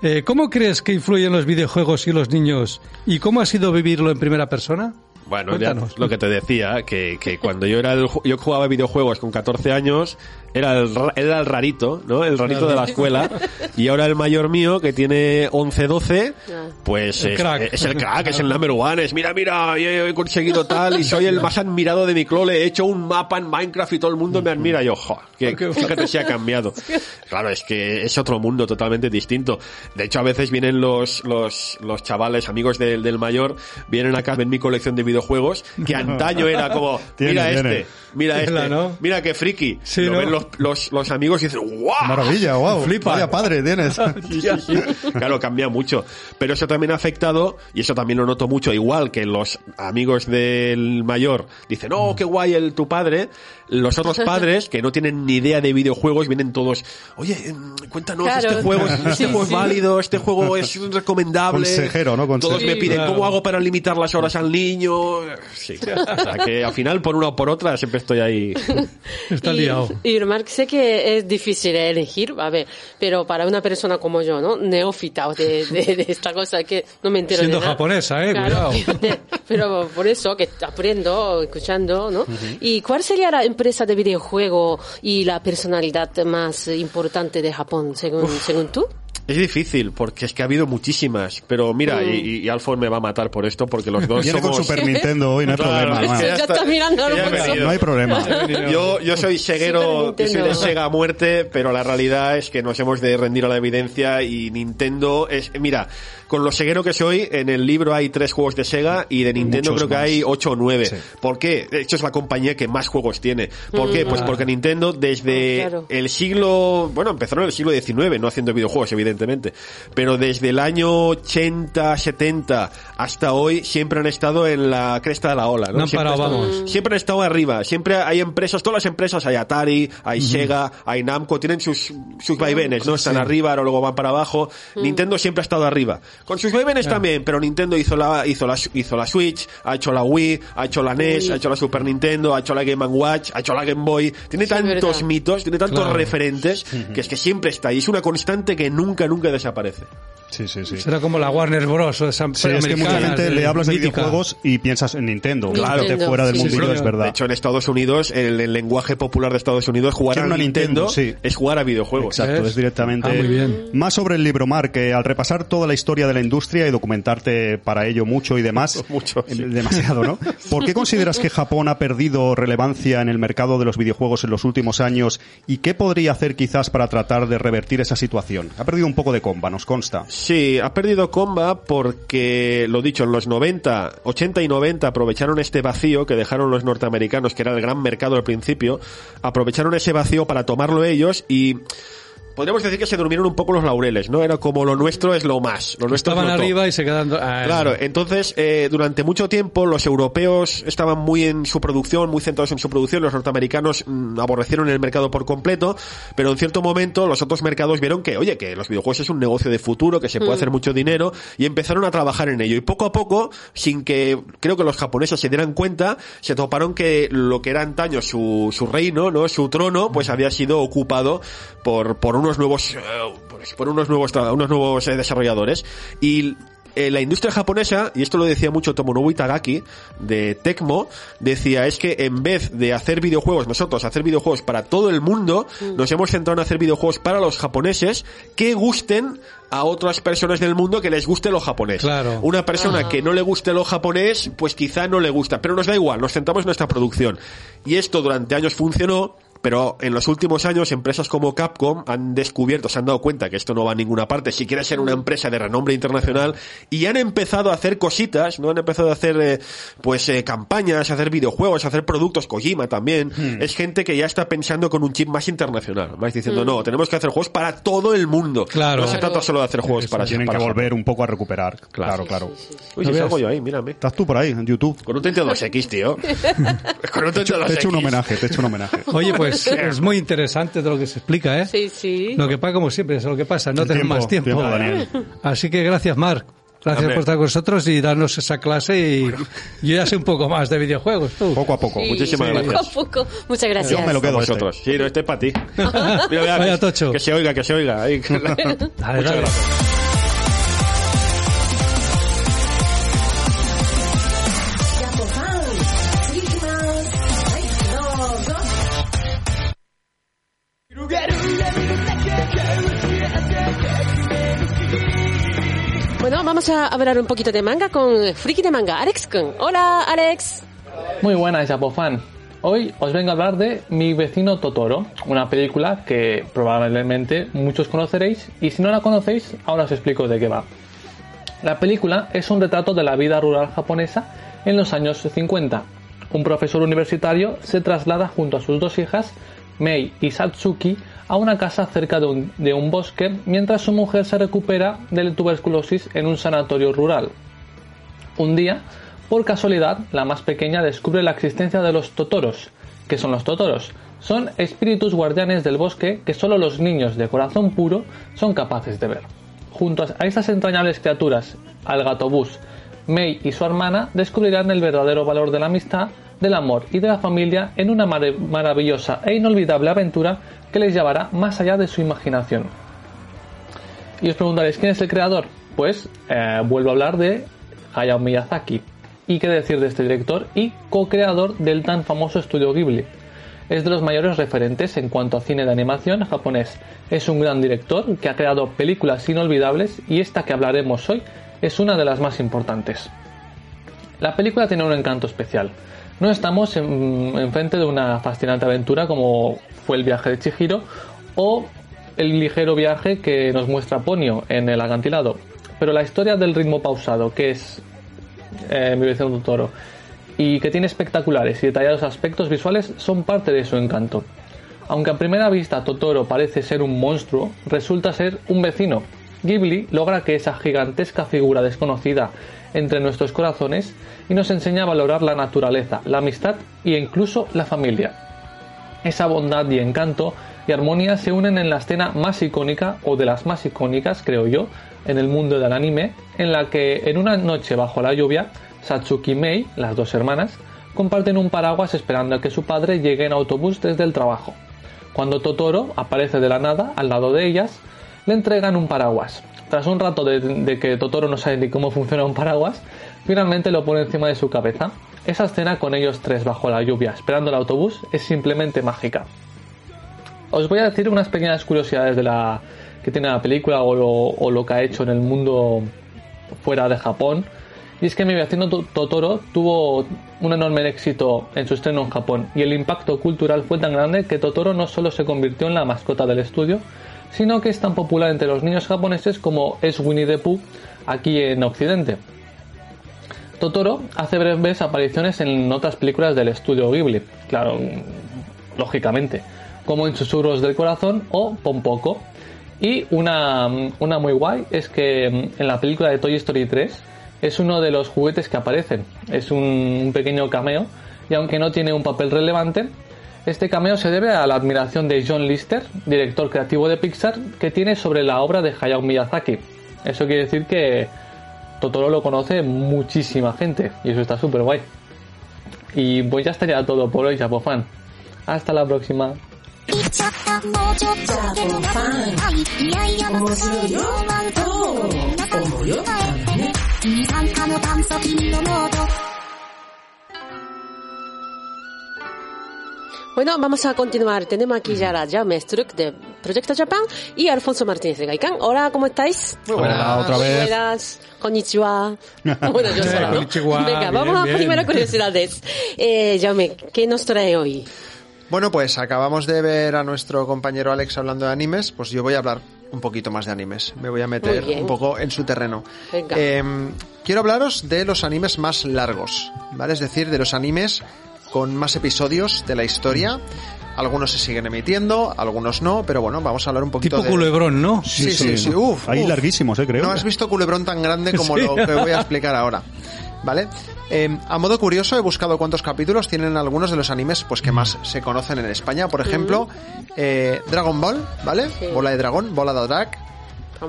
Eh, ¿Cómo crees que influyen los videojuegos y los niños? ¿Y cómo ha sido vivirlo en primera persona? Bueno, ya lo que te decía, que, que cuando yo era el, yo jugaba videojuegos con 14 años, era el, ra- era el rarito, ¿no? El rarito de la escuela. Y ahora el mayor mío, que tiene 11, 12, pues El es, crack. es el crack, es el number one, es mira, mira, yo he conseguido tal y soy el más admirado de mi clole, he hecho un mapa en Minecraft y todo el mundo me admira. Y yo, jo, que, Qué fíjate si ha cambiado. Claro, es que es otro mundo totalmente distinto. De hecho, a veces vienen los, los, los chavales, amigos del, del mayor, vienen acá, ven mi colección de videojuegos, que antaño era como, Tiene, mira tiene. este, mira este, ¿no? mira qué friki. Sí, Lo ¿no? ven los, los, los amigos y dicen, ¡guau! Maravilla, wow. Flipa. Vaya padre tienes. Claro, cambia mucho. Pero eso también ha afectado, y eso también lo noto mucho, igual que los amigos del mayor dicen, oh, qué guay el tu padre. Los otros padres, que no tienen ni idea de videojuegos, vienen todos, oye, em, cuéntanos, Claro. este juego, es- este Sí, juego es sí. válido, este juego es recomendable. Consejero, ¿no? Todos Consejero. me Sí, piden, claro. ¿cómo hago para limitar las horas al niño? Sí. O sea, que al final, por una o por otra, siempre estoy ahí. Está y, liado. Y Mark, sé que es difícil elegir, a ver, pero para una persona como yo, ¿no? Neófita de, de, de esta cosa que no me entero Siendo de nada. japonesa, eh, Claro, cuidado. pero por eso que aprendo, escuchando, ¿no? ¿Y cuál sería la empresa de videojuego y la personalidad más importante de Japón, según, según tú? Es difícil, porque es que ha habido muchísimas. Pero mira, Mm. y, y Alfon me va a matar por esto, porque los dos Viene con somos... Super Nintendo hoy, no hay Claro, problema. es que Ya está- está mirando, no hay problema. Yo, yo soy yo soy de. Sega a muerte, pero la realidad es que nos hemos de rendir a la evidencia y Nintendo es, mira, con lo ceguero que soy, en el libro hay tres juegos de Sega y de Nintendo Muchos creo que más. hay ocho o nueve. Sí. ¿Por qué? De hecho es la compañía que más juegos tiene. ¿Por qué? Pues porque Nintendo desde Ah, claro. el siglo, bueno, empezaron en el siglo XIX, no haciendo videojuegos evidentemente, pero desde el año 80, 70 hasta hoy siempre han estado en la cresta de la ola, ¿no? No han Siempre parado, están- vamos. siempre han estado arriba. Siempre hay empresas, todas las empresas, hay Atari, hay Sega, hay Namco, tienen sus, sus vaivenes, ¿no? Están arriba, ahora luego van para abajo. Nintendo siempre ha estado arriba. Con sus vaivenes también, pero Nintendo hizo la, hizo la, hizo la Switch, ha hecho la Wii, ha hecho la NES, ha hecho la Super Nintendo, ha hecho la Game Watch, ha hecho la Game Boy. Tiene Sí, tantos mitos, tiene tantos Claro. referentes, que es que siempre está ahí. Es una constante que nunca, nunca desaparece. Sí, sí, sí. Será como la Warner Bros. o esa Sí, es que mucha gente le hablas de mítica. videojuegos y piensas en Nintendo. Claro. Claro, fuera del Sí, sí. es verdad. De hecho, en Estados Unidos, el, el lenguaje popular de Estados Unidos, jugar Quiero a una Nintendo, Nintendo, sí. es jugar a videojuegos. Exacto, es directamente. Ah, muy bien. Más sobre el libro, Mark, que al repasar toda la historia de la industria y documentarte para ello mucho y demás, Mucho, sí. eh, demasiado, ¿no? ¿Por qué consideras que Japón ha perdido relevancia en el mercado de los videojuegos en los últimos años y qué podría hacer quizás para tratar de revertir esa situación? Ha perdido un poco de comba, nos consta. Sí, ha perdido comba porque, lo dicho, en los 90, 80 y 90 aprovecharon este vacío que dejaron los norteamericanos, que era el gran mercado al principio, aprovecharon ese vacío para tomarlo ellos y podríamos decir que se durmieron un poco los laureles, ¿no? Era como lo nuestro es lo más, lo nuestro Estaban es lo top. arriba y se quedan... ah, Claro, entonces eh, durante mucho tiempo los europeos estaban muy en su producción, muy centrados en su producción, los norteamericanos mm, aborrecieron el mercado por completo, pero en cierto momento los otros mercados vieron que, oye, que los videojuegos es un negocio de futuro, que se puede hacer mucho dinero y empezaron a trabajar en ello. Y poco a poco, sin que creo que los japoneses se dieran cuenta, se toparon que lo que era antaño su, su reino, ¿no? Su trono, pues había sido ocupado por, por unos nuevos, eh, pues, por unos nuevos, unos nuevos eh, desarrolladores. Y eh, la industria japonesa, y esto lo decía mucho Tomonobu Itagaki, de Tecmo, decía, es que en vez de hacer videojuegos, nosotros hacer videojuegos para todo el mundo, nos hemos centrado en hacer videojuegos para los japoneses que gusten a otras personas del mundo que les guste lo japonés. Claro. Una persona que no le guste lo japonés, pues quizá no le gusta, pero nos da igual, nos centramos en nuestra producción. Y esto durante años funcionó, Pero en los últimos años, empresas como Capcom han descubierto, se han dado cuenta que esto no va a ninguna parte, si quiere ser una empresa de renombre internacional, y han empezado a hacer cositas, ¿no? Han empezado a hacer, eh, pues, eh, campañas, a hacer videojuegos, a hacer productos, Kojima también. Es gente que ya está pensando con un chip más internacional, más diciendo, no, tenemos que hacer juegos para todo el mundo. Claro. No se trata solo de hacer juegos para Tienen para que volver un poco a recuperar. Claro, claro. Uy, si salgo yo ahí, mírame. Estás tú por ahí, en YouTube. Con un 32X, tío. Con un 32X. Te he hecho un homenaje, te he hecho un homenaje. Oye, pues es muy interesante todo lo que se explica, ¿eh? Sí, sí. Lo que pasa, como siempre, es lo que pasa, no tenemos más tiempo. tiempo, Daniel. Así que gracias, Marc. Gracias Hombre. por estar con nosotros y darnos esa clase y yo ya sé un poco más de videojuegos, tú. Poco a poco. Sí, Muchísimas sí, gracias. Poco a poco. Muchas gracias. Yo me lo quedo A este. vosotros. Sí, no, este es para ti. Mira, mira, Vaya que- tocho. Que se oiga, que se oiga. Ahí. Dale, Muchas dale. gracias. Vamos a hablar un poquito de manga con Friki de Manga, Alex Kun. Hola, Alex. Muy buenas, Japofan. Hoy os vengo a hablar de Mi vecino Totoro, una película que probablemente muchos conoceréis y si no la conocéis, ahora os explico de qué va. La película es un retrato de la vida rural japonesa en los años 50. Un profesor universitario se traslada junto a sus dos hijas, Mei y Satsuki, a una casa cerca de un, bosque mientras su mujer se recupera de la tuberculosis en un sanatorio rural. Un día, por casualidad, la más pequeña descubre la existencia de los totoros. ¿Qué son los totoros? Son espíritus guardianes del bosque que solo los niños de corazón puro son capaces de ver. Junto a estas entrañables criaturas, al gato Bus, Mei y su hermana descubrirán el verdadero valor de la amistad, del amor y de la familia en una maravillosa e inolvidable aventura que les llevará más allá de su imaginación. Y os preguntaréis, ¿quién es el creador? Pues eh, vuelvo a hablar de Hayao Miyazaki. ¿Y qué decir de este director y co-creador del tan famoso estudio Ghibli? Es de los mayores referentes en cuanto a cine de animación japonés. Es un gran director que ha creado películas inolvidables y esta que hablaremos hoy es una de las más importantes. La película tiene un encanto especial. No estamos en- enfrente de una fascinante aventura como fue el viaje de Chihiro o el ligero viaje que nos muestra Ponyo en el acantilado. Pero la historia del ritmo pausado, que es eh, mi vecino Totoro, y que tiene espectaculares y detallados aspectos visuales, son parte de su encanto. Aunque a primera vista Totoro parece ser un monstruo, resulta ser un vecino. Ghibli logra que esa gigantesca figura desconocida entre nuestros corazones y nos enseña a valorar la naturaleza, la amistad e incluso la familia. Esa bondad y encanto y armonía se unen en la escena más icónica, o de las más icónicas, creo yo, en el mundo del anime, en la que en una noche bajo la lluvia, Satsuki y Mei, las dos hermanas, comparten un paraguas esperando a que su padre llegue en autobús desde el trabajo. Cuando Totoro aparece de la nada al lado de ellas, le entregan un paraguas. Tras un rato de, de que Totoro no sabe ni cómo funciona un paraguas, finalmente lo pone encima de su cabeza. Esa escena con ellos tres bajo la lluvia esperando el autobús es simplemente mágica. Os voy a decir unas pequeñas curiosidades de la que tiene la película o lo, que ha hecho en el mundo fuera de Japón. Y es que mi vecino To- Totoro tuvo un enorme éxito en su estreno en Japón y el impacto cultural fue tan grande que Totoro no solo se convirtió en la mascota del estudio, sino que es tan popular entre los niños japoneses como es Winnie the Pooh aquí en Occidente. Totoro hace breves apariciones en otras películas del estudio Ghibli, claro, lógicamente, como en Susurros del Corazón o Pompoco. Y una, una muy guay es que mm, en la película de Toy Story 3 es uno de los juguetes que aparecen, es un, un pequeño cameo y aunque no tiene un papel relevante, este cameo se debe a la admiración de John Lister, director creativo de Pixar, que tiene sobre la obra de Hayao Miyazaki. Eso quiere decir que Totoro lo conoce muchísima gente y eso está súper guay. Y pues ya estaría todo por hoy, Japofan. Hasta la próxima. Bueno, vamos a continuar. Tenemos aquí ya a Jaume Struck de Proyecto Japan y Alfonso Martínez de Gaikan. Hola, ¿cómo estáis? Hola, otra Muy vez. buenas. Konnichiwa. Bueno, yo sola, ¿no? konnichiwa. Venga, Bien, vamos a bien. primera curiosidades. Eh, Jaume, ¿qué nos trae hoy? Bueno, pues acabamos de ver a nuestro compañero Alex hablando de animes, pues yo voy a hablar un poquito más de animes. Me voy a meter Muy un poco en su terreno. Venga. Em, quiero hablaros de los animes más largos, ¿vale? Es decir, de los animes con más episodios de la historia. Algunos se siguen emitiendo, algunos no, pero bueno, vamos a hablar un poquito Tipo de... culebrón, ¿no? Sí, sí, sí. Uf, Hay uf. larguísimos, eh, creo. No has visto culebrón tan grande como Sí. lo que voy a explicar ahora. ¿Vale? Eh, a modo curioso he buscado cuántos capítulos tienen algunos de los animes pues que más se conocen en España. Por ejemplo, eh, Dragon Ball, ¿vale? Sí. Bola de dragón, bola de drag.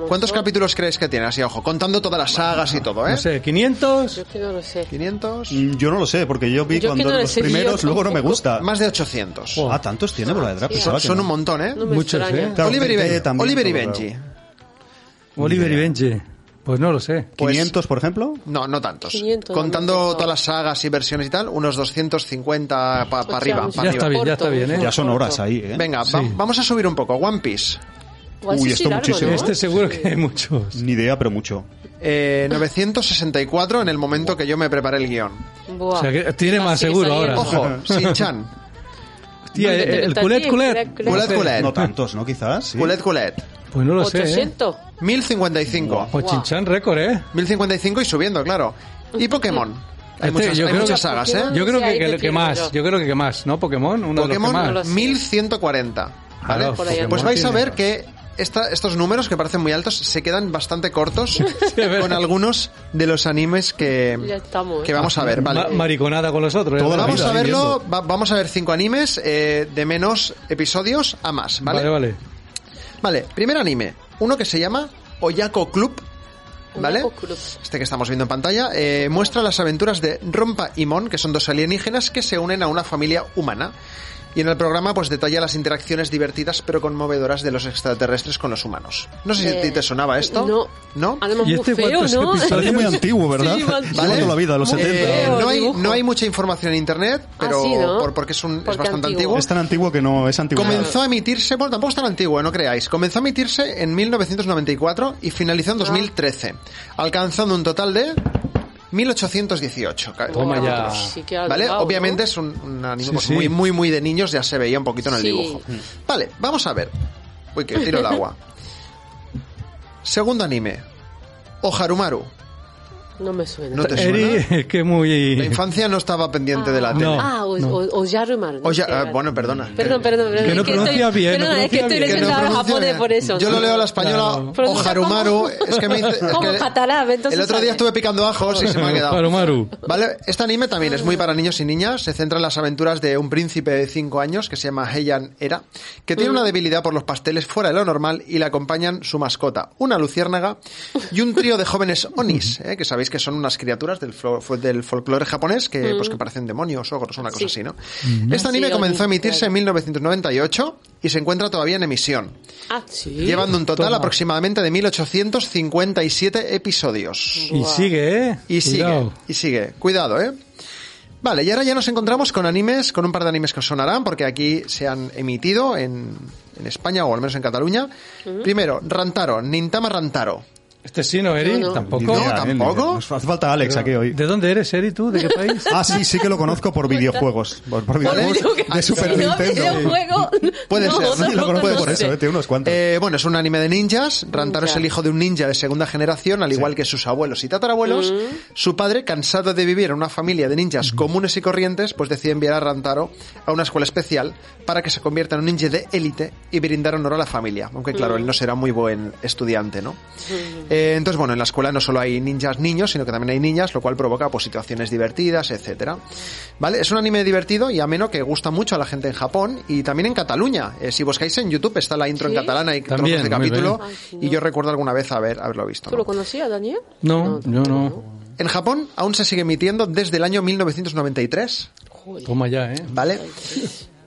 ¿Cuántos capítulos creéis que tiene? Así, ojo, contando todas las sagas y todo, ¿eh? No sé, 500. Yo que no lo sé. 500. Mm, Yo no lo sé, porque yo vi Yo que cuando no lo los sé, primeros, yo luego no me gusta. Más de 800. Ah, ¿tantos tiene de? Sí, Pensaba que Son no. un montón, ¿eh? No me Muchos, extraña. ¿eh? Claro, Oliver y, Ben- también, Oliver y Benji. Oliver y Benji. Pues no lo sé. Pues- 500, por ejemplo. No, no tantos. 500, Contando no, no. todas las sagas y versiones y tal, unos 250 para Pues arriba. ya, pa' Ya arriba. está bien, ya está bien, ¿eh? Ya son corto. horas ahí, ¿eh? Venga, Sí. va- vamos a subir un poco. One Piece. Igual Uy, sí, esto sí, largo, muchísimo. ¿no? Este seguro que hay muchos. Ni idea, pero mucho. Eh, 964 en el momento que yo me preparé el guion. Buah. O sea, que tiene más seguro ahora. Ojo, Shin-Chan. Hostia, No, eh, el no, culet no, culet. culet, culet. No tantos, ¿no? Quizás. sí. Culet Culet. Pues no lo sé, ¿eh? 800. 1055. Pues Chinchan récord, ¿eh? 1055 y subiendo, claro. Y Pokémon. Hay Este, muchas, yo hay creo muchas que- sagas, Pokémon- ¿eh? Yo creo que, que, que más. yo. Creo que más, ¿no? Pokémon, uno Pokémon de los que sé. 1140. ¿vale? Claro, Por ahí pues Pokémon vais a ver que esta- estos números que parecen muy altos se quedan bastante cortos con algunos de los animes que, estamos. que ¿eh? vamos a ver. Vale. Ma- mariconada con los otros. ¿eh? Vamos a verlo, va- vamos a ver cinco animes eh, de menos episodios a más, ¿vale? Vale, vale. Vale, primer anime, uno que se llama Oyako Club, ¿vale? Oyako Club. Este que estamos viendo en pantalla, eh, muestra las aventuras de Rompa y Mon, que son dos alienígenas que se unen a una familia humana. Y en el programa pues detalla las interacciones divertidas pero conmovedoras de los extraterrestres con los humanos. No sé si a ti te sonaba esto. No. ¿No? Además, ¿Y muy este feo, cuántos ¿no? Parece muy antiguo, ¿verdad? Sí, muy ¿Vale? la vida, los Muy 70. Eh, feo. no, hay, no hay mucha información en internet, pero Ah, sí, ¿no? por- porque es, un, es bastante antiguo. antiguo. Es tan antiguo que no es antiguo. Comenzó a emitirse, bueno, tampoco es tan antiguo, no creáis. Comenzó a emitirse en 1994 y finalizó en 2013, alcanzando un total de 1818. ca- Toma ya. ¿Vale? Obviamente ¿no? es un, un anime Sí, pues, sí. muy, muy, muy de niños, ya se veía un poquito en el Sí. dibujo. Vale, vamos a ver. Uy, que tiro el agua. Segundo anime. Oharumaru. No me suena. No te suena. Eri, es que muy... La infancia no estaba pendiente de la tele. No. Ah, o, no. o, o ah, bueno, perdona. Perdón, perdón, perdón. Que no pronuncia bien, no Perdona, es que estoy leyendo japonés por eso. Yo ¿no? lo leo a la española Claro. Oharumaru. como- Es que me dice. es Como que catalán, entonces El otro día sabe. estuve picando ajos y se me ha quedado. Harumaru. Vale, este anime también es muy para niños y niñas. Se centra en las aventuras de un príncipe de 5 años que se llama Heian Era, que tiene una debilidad por los pasteles fuera de lo normal y le acompañan su mascota, una luciérnaga y un trío de jóvenes onis, ¿eh? que sabéis que son unas criaturas del, folclore japonés que, pues, que parecen demonios, ogros, una cosa Sí. así, ¿no? Este anime comenzó a emitirse en 1998 y se encuentra todavía en emisión, Ah, sí. llevando un total Toma. aproximadamente de 1857 episodios. Y sigue, ¿eh? Y sigue, Cuidado. y sigue. Cuidado, ¿eh? Vale, y ahora ya nos encontramos con animes, con un par de animes que os sonarán, porque aquí se han emitido en, en España, o al menos en Cataluña. Primero, Rantaro, Nintama Rantaro. Este sí, ¿no, Eri? No, no. Tampoco. No, ¿eh? ¿tampoco? Nos hace falta Alex aquí hoy. ¿De dónde eres, Eri, tú? ¿De qué país? Ah, sí, sí que lo conozco por videojuegos. Por, por videojuegos de Super Si no, Nintendo. videojuego, Puede no, ser, Sí, lo conozco no por eso, eh, tiene unos cuantos. Eh, bueno, es un anime de ninjas. Rantaro es el hijo de un ninja de segunda generación, al igual que sus abuelos y tatarabuelos. Su padre, cansado de vivir en una familia de ninjas comunes y corrientes, pues decide enviar a Rantaro a una escuela especial para que se convierta en un ninja de élite y brindar honor a la familia. Aunque claro, él no será muy buen estudiante, ¿no? Eh, entonces, bueno, en la escuela no solo hay ninjas niños, sino que también hay niñas, lo cual provoca pues, situaciones divertidas, etcétera. ¿Vale? Es un anime divertido y ameno que gusta mucho a la gente en Japón y también en Cataluña. Eh, si buscáis en YouTube está la intro ¿Sí? en catalana y También, trozos de capítulo. Ay, y no. yo recuerdo alguna vez haber, haberlo visto. ¿Tú ¿no? lo conocías, Daniel? No, yo no. En Japón aún se sigue emitiendo desde el año 1993, Joder. Toma ya, ¿eh? ¿vale?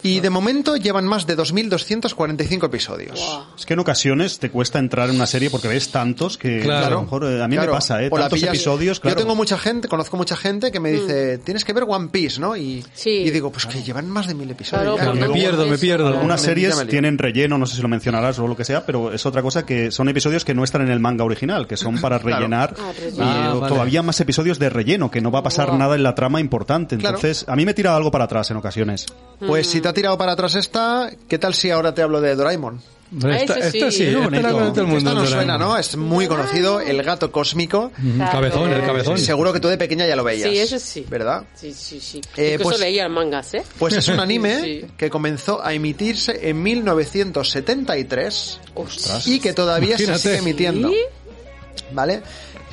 Y de momento llevan más de 2.245 episodios. Es que en ocasiones te cuesta entrar en una serie porque ves tantos que Claro. a lo mejor eh, a mí Claro. me pasa, ¿eh? O Tantos pillas- episodios, claro. Yo tengo mucha gente, conozco mucha gente que me dice, tienes que ver One Piece, ¿no? Y, Mm. Sí. y digo, pues que llevan más de mil episodios. Claro, me pierdo, me pierdo. Algunas me- series me tienen relleno, no sé si lo mencionarás o lo que sea, pero es otra cosa que son episodios que no están en el manga original, que son para rellenar Ah, y. Ah, vale. todavía más episodios de relleno, que no va a pasar Wow. nada en la trama importante. Claro. Entonces, a mí me tira algo para atrás en ocasiones. Pues si te ha tirado para atrás esta, ¿qué tal si ahora te hablo de Doraemon? Hombre, Esta, ese esta sí. sí, Qué esta la conoce todo el mundo. Esta no Doraemon. suena, ¿no? Es muy conocido, el gato cósmico. Ujú, Cabezón, el cabezón. Seguro que tú de pequeña ya lo veías. Sí, eso sí. ¿Verdad? Sí, sí, sí. Eh, Incluso pues- leía mangas, ¿eh? Pues es un anime Sí. que comenzó a emitirse en 1973 Ostras. y que todavía se sigue emitiendo. ¿Sí? ¿Vale?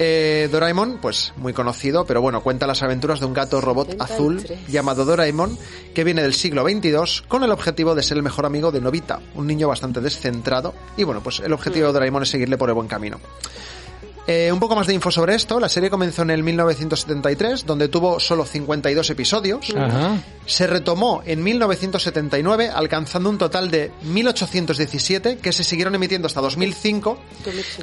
Eh, Doraemon, pues muy conocido, pero bueno, cuenta las aventuras de un gato robot 73. azul llamado Doraemon, que viene del siglo XXII con el objetivo de ser el mejor amigo de Novita, un niño bastante descentrado. Y bueno, pues el objetivo de Doraemon es seguirle por el buen camino. Eh, un poco más de info sobre esto. La serie comenzó en el 1973, donde tuvo solo 52 episodios. Ajá. Se retomó en 1979, alcanzando un total de 1817, que se siguieron emitiendo hasta 2005.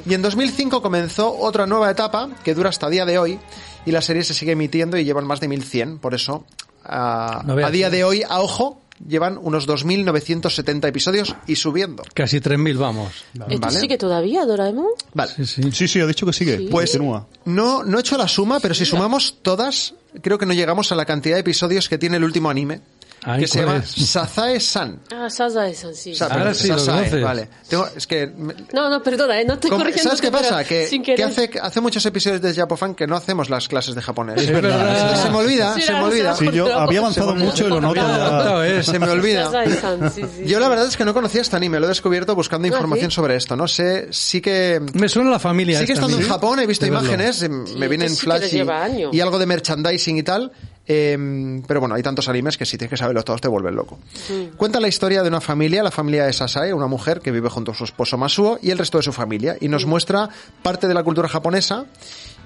Y en 2005 comenzó otra nueva etapa que dura hasta día de hoy. Y la serie se sigue emitiendo y llevan más de 1100. Por eso, a, No veas. a día de hoy, a ojo, llevan unos 2970 episodios y subiendo. Casi 3.000 vamos. ¿Esto ¿Vale? sigue todavía, Doraemon? Vale. Sí, sí. Sí, sí, ha dicho que sigue. Sí. Pues Continúa. no, no he hecho la suma, pero si sumamos todas, creo que no llegamos a la cantidad de episodios que tiene el último anime. Ay, que se ¿cuál llama es? Sazae-san. Ah, Sazae-san, sí. Sa- Ahora sí, lo Sazae, vale. Tengo- es que me- No, no, perdona, ¿eh? no estoy corrigiendo. ¿Sabes qué pasa? Que, que hace, hace muchos episodios de Japofan que no hacemos las clases de japonés. Es verdad. Se me olvida, Sí, se me olvida. se Sí, yo había avanzado mucho y lo noto ya. Se me olvida. Sí, sí. Yo la verdad es que no conocía este anime, lo he descubierto buscando Ah, información ¿sí? sobre esto, ¿no? Sé, sí que... Me suena la familia. Sí que esta estando en. Japón he visto imágenes, Sí, me vienen sí flash y algo de merchandising y tal. Eh, pero bueno, hay tantos animes que si tienes que saberlos todos te vuelven loco. Cuenta la historia de una familia, la familia de Sasae, una mujer que vive junto a su esposo Masuo y el resto de su familia. Y nos muestra parte de la cultura japonesa.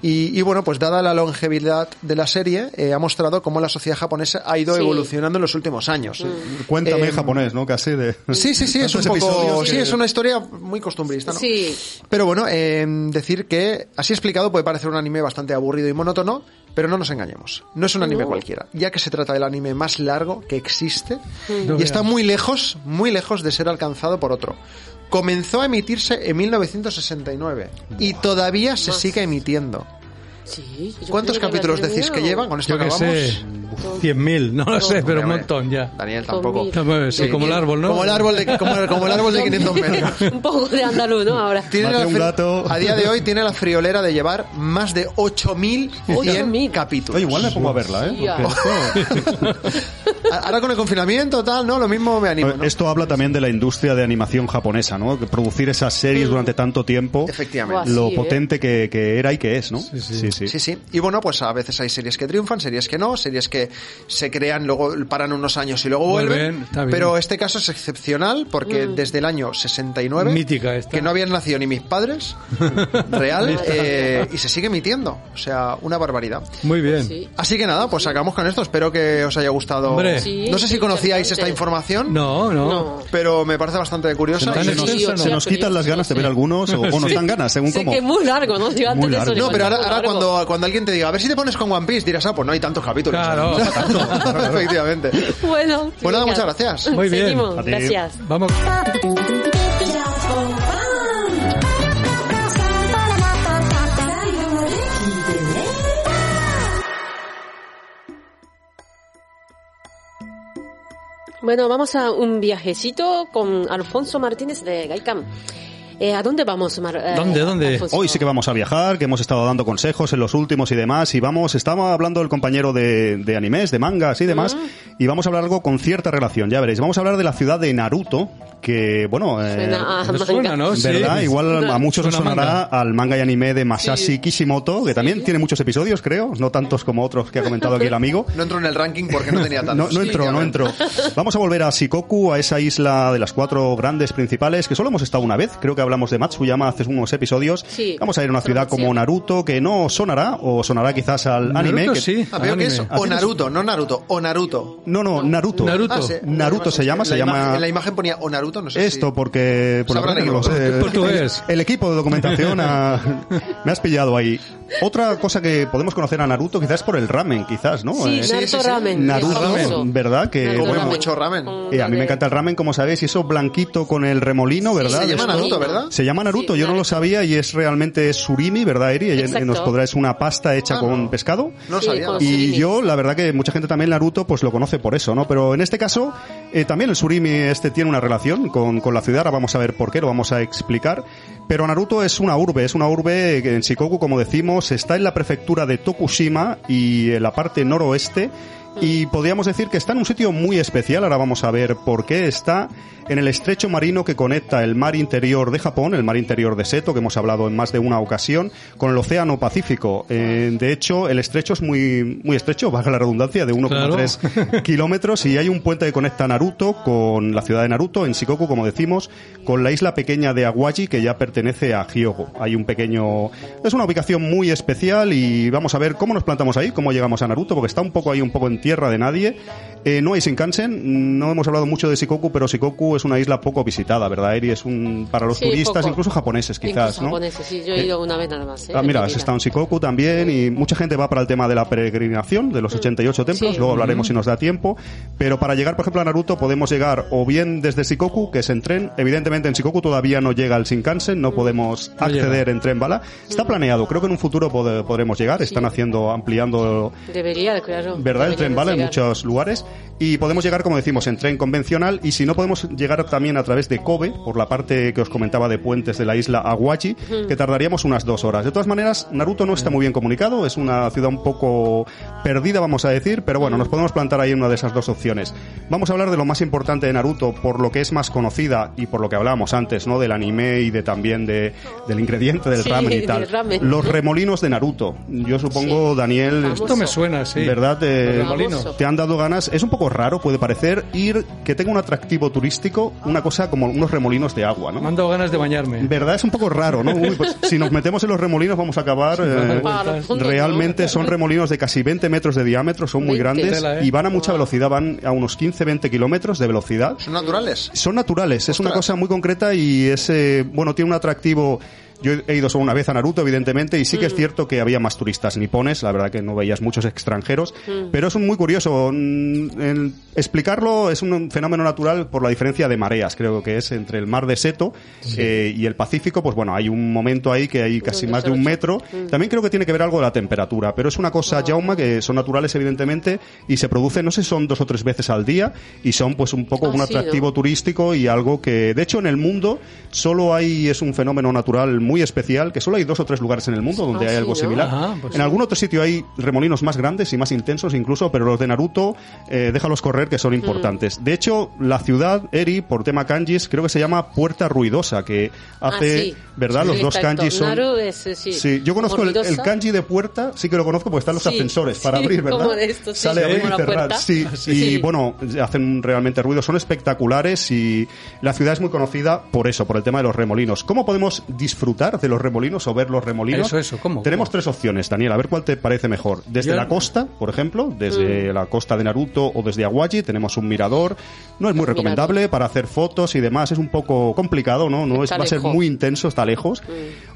Y, y bueno, pues dada la longevidad de la serie, eh, ha mostrado cómo la sociedad japonesa ha ido Sí. evolucionando en los últimos años. Cuéntame Eh, en japonés, ¿no? Casi de. Sí, sí, sí, es un poco, sí, es una historia muy costumbrista, ¿no? Sí. Pero bueno, eh, decir que así explicado puede parecer un anime bastante aburrido y monótono, pero no nos engañemos. No es un anime No. cualquiera, ya que se trata del anime más largo que existe No y está muy lejos, muy lejos de ser alcanzado por otro. Comenzó a emitirse en 1969 y todavía se Más. sigue emitiendo. Sí, ¿Cuántos capítulos decís que llevan? Con esto Yo que acabamos. sé, 100.000, no lo sé, pero un montón ya. Daniel tampoco. Sí, como el árbol, ¿no? Como el árbol de, como, como el árbol de 500 metros. Un poco de andaluz, ¿no? Ahora. Tiene Mate la un fri- gato. A día de hoy tiene la friolera de llevar más de 8.100 8.000. capítulos. Oye, igual me pongo a verla, ¿eh? Ahora con el confinamiento, tal, ¿no? Lo mismo me animo, ¿no? Esto habla también de la industria de animación japonesa, ¿no? Que producir esas series durante tanto tiempo, Efectivamente. Lo ¿eh? potente que, que era y que es, ¿no? Sí, sí. Sí, sí. Y bueno, pues a veces hay series que triunfan, series que no, series que se crean, luego paran unos años y luego vuelven. Vuelven, está bien. Pero este caso es excepcional porque desde el año 69, Mítica esta. que no habían nacido ni mis padres, real, eh, y se sigue emitiendo. O sea, una barbaridad. Muy bien. Sí. Así que nada, pues acabamos con esto. Espero que os haya gustado. Hombre. Sí, no sé si sí, conocíais esta información, No, no. No. pero me parece bastante curiosa. Se nos, se quitan las ganas de ver algunos o, o nos dan ganas, según cómo. que es muy largo, ¿no? Yo antes Muy de eso largo. digo, No, pero ahora, largo. Cuando, cuando alguien te diga, a ver si te pones con One Piece, dirás, ah, pues no hay tantos capítulos. Claro. Efectivamente. Bueno, Pues nada, venga. muchas gracias. Muy bien. Seguimos, gracias. Vamos. Bueno, vamos a un viajecito con Alfonso Martínez de Gaicam. Eh, ¿A dónde vamos, Mar eh, ¿Dónde, dónde? Alfonso? Hoy sí que vamos a viajar, que hemos estado dando consejos en los últimos y demás, y vamos, estaba hablando el compañero de, de animes, de mangas y demás, y vamos a hablar algo con cierta relación, ya veréis. Vamos a hablar de la ciudad de Naruto, que, bueno, eh, Suena a manga. suena, ¿no? Sí. ¿verdad? Igual a muchos les Suena sonará manga. al manga y anime de Masashi Sí. Kishimoto, que también tiene muchos episodios, creo, no tantos como otros que ha comentado aquí el amigo. No entro en el ranking porque no tenía No, tantos. no entró, no entró. Vamos a volver a Shikoku, a esa isla de las cuatro grandes principales, que solo hemos estado una vez. Creo que hablamos de Matsuyama hace unos episodios. Sí. Vamos a ir a una ciudad como Naruto, que no sonará, o sonará quizás al Naruto anime. que- sí. Ah, que es o Naruto, no Naruto, o Naruto. No, no, Naruto. Naruto. Ah, sí. Naruto se llama, En se la ama- imagen- en la imagen ponía o Naruto, no sé Esto si... porque por eh, Portugués. el equipo de documentación ha, Me has pillado ahí. Otra cosa que podemos conocer a Naruto quizás por el ramen, quizás, ¿no? Sí, Eh, Naruto sí, sí. Ramen. Naruto, es famoso. ¿verdad? Que Naruto bueno, mucho ramen. Eh, a mí me encanta el ramen, como sabéis, y eso blanquito con el remolino, ¿verdad? Se llama Naruto, ¿verdad? Se llama Naruto, Sí, yo no lo sabía y es realmente surimi, ¿verdad, Eri? Ella Exacto. nos podrá, es una pasta hecha Ah, con no. pescado. No Sí, sabía. Y surimi. yo, la verdad que mucha gente también Naruto pues lo conoce por eso, ¿no? Pero en este caso, eh, también el surimi este tiene una relación con, con la ciudad, ahora vamos a ver por qué, lo vamos a explicar. Pero Naruto es una urbe, es una urbe que en Shikoku, como decimos, está en la prefectura de Tokushima y en la parte noroeste. Y podríamos decir que está en un sitio muy especial, ahora vamos a ver por qué. Está en el estrecho marino que conecta el mar interior de Japón, el mar interior de Seto, que hemos hablado en más de una ocasión, con el océano Pacífico. Eh, de hecho, el estrecho es muy, muy estrecho, valga la redundancia, de 1,3 kilómetros y hay un puente que conecta Naruto con la ciudad de Naruto, en Shikoku, como decimos, con la isla pequeña de Awaji, que ya pertenece a Hyogo. Hay un pequeño... Es una ubicación muy especial y vamos a ver cómo nos plantamos ahí, cómo llegamos a Naruto, porque está un poco ahí, un poco en tierra de nadie. Eh, no hay Shinkansen, no hemos hablado mucho de Shikoku, pero Shikoku es una isla poco visitada, ¿verdad, Eri? Es un... para los Sí, turistas, poco. incluso japoneses quizás, Incluso ¿no? japoneses, sí, yo he ido una vez nada más. ¿eh? Ah, mira, mi has estado en Shikoku también y mucha gente va para el tema de la peregrinación de los 88 templos, Sí. luego hablaremos si nos da tiempo, pero para llegar, por ejemplo, a Naruto podemos llegar o bien desde Shikoku, que es en tren, evidentemente en Shikoku todavía no llega el Shinkansen, no podemos No acceder en tren bala, está planeado, creo que en un futuro pod- podremos llegar, están haciendo, ampliando Debería, claro. ¿verdad? El debería tren bala en muchos lugares. Y podemos llegar, como decimos, en tren convencional. Y si no, podemos llegar también a través de Kobe, por la parte que os comentaba de puentes de la isla Awaji, que tardaríamos unas dos horas. De todas maneras, Naruto no está muy bien comunicado. Es una ciudad un poco perdida, vamos a decir. Pero bueno, nos podemos plantar ahí en una de esas dos opciones. Vamos a hablar de lo más importante de Naruto, por lo que es más conocida y por lo que hablábamos antes, ¿no? Del anime y de también de, del ingrediente del Sí, ramen y tal. ramen. Los remolinos de Naruto. Yo supongo, Daniel, Famoso. Esto me suena, sí. ¿verdad? Eh, te han dado ganas. Es un poco raro, puede parecer, ir que tenga un atractivo turístico, una cosa como unos remolinos de agua, Me ¿no? han dado ganas de bañarme. ¿Verdad? Es un poco raro, ¿no? Uy, pues, si nos metemos en los remolinos vamos a acabar... eh, realmente son remolinos de casi 20 metros de diámetro, son muy 20. grandes ¿eh? y van a mucha velocidad, van a unos 15-20 kilómetros de velocidad. ¿Son naturales? Son naturales, es una cosa muy concreta y es, eh, bueno, tiene un atractivo. Yo he ido solo una vez a Naruto, evidentemente, y sí que es cierto que había más turistas nipones, la verdad que no veías muchos extranjeros, pero es un muy curioso. mm, el explicarlo es un fenómeno natural por la diferencia de mareas, creo que es entre el mar de Seto eh, y el Pacífico, pues bueno, hay un momento ahí que hay casi más de un metro. También creo que tiene que ver algo de la temperatura, pero es una cosa, Jauma, que son naturales, evidentemente, y se producen, no sé, son dos o tres veces al día, y son pues un poco Ah, un sí, ¿no? atractivo turístico y algo que, de hecho, en el mundo solo hay, es un fenómeno natural muy especial, que solo hay dos o tres lugares en el mundo donde Ah, hay sí, algo ¿no? similar. Ajá, pues en sí. algún otro sitio hay remolinos más grandes y más intensos incluso, pero los de Naruto, eh, déjalos correr que Mm. son importantes. De hecho, la ciudad, Eri, por tema kanjis, creo que se llama Puerta Ruidosa, que hace, Ah, sí. ¿verdad? Sí, los dos exacto. kanjis son... Naru es, sí. Sí, yo conozco el, el kanji de puerta, sí que lo conozco porque están los Sí, ascensores para sí, abrir, ¿verdad? como de estos, sí, Sale a sí, abrir y cerrar. puerta. Sí, Sí. y bueno, hacen realmente ruido, son espectaculares y la ciudad es muy conocida por eso, por el tema de los remolinos. ¿Cómo podemos disfrutar de los remolinos o ver los remolinos? Eso, eso, ¿cómo? Tenemos ¿Cómo? tres opciones, Daniel, a ver cuál te parece mejor. Desde Yo- la costa, por ejemplo, desde Mm. la costa de Naruto o desde Awaji, tenemos un mirador. No es muy recomendable para hacer fotos y demás, es un poco complicado, ¿no? No es, va a ser muy intenso, está lejos.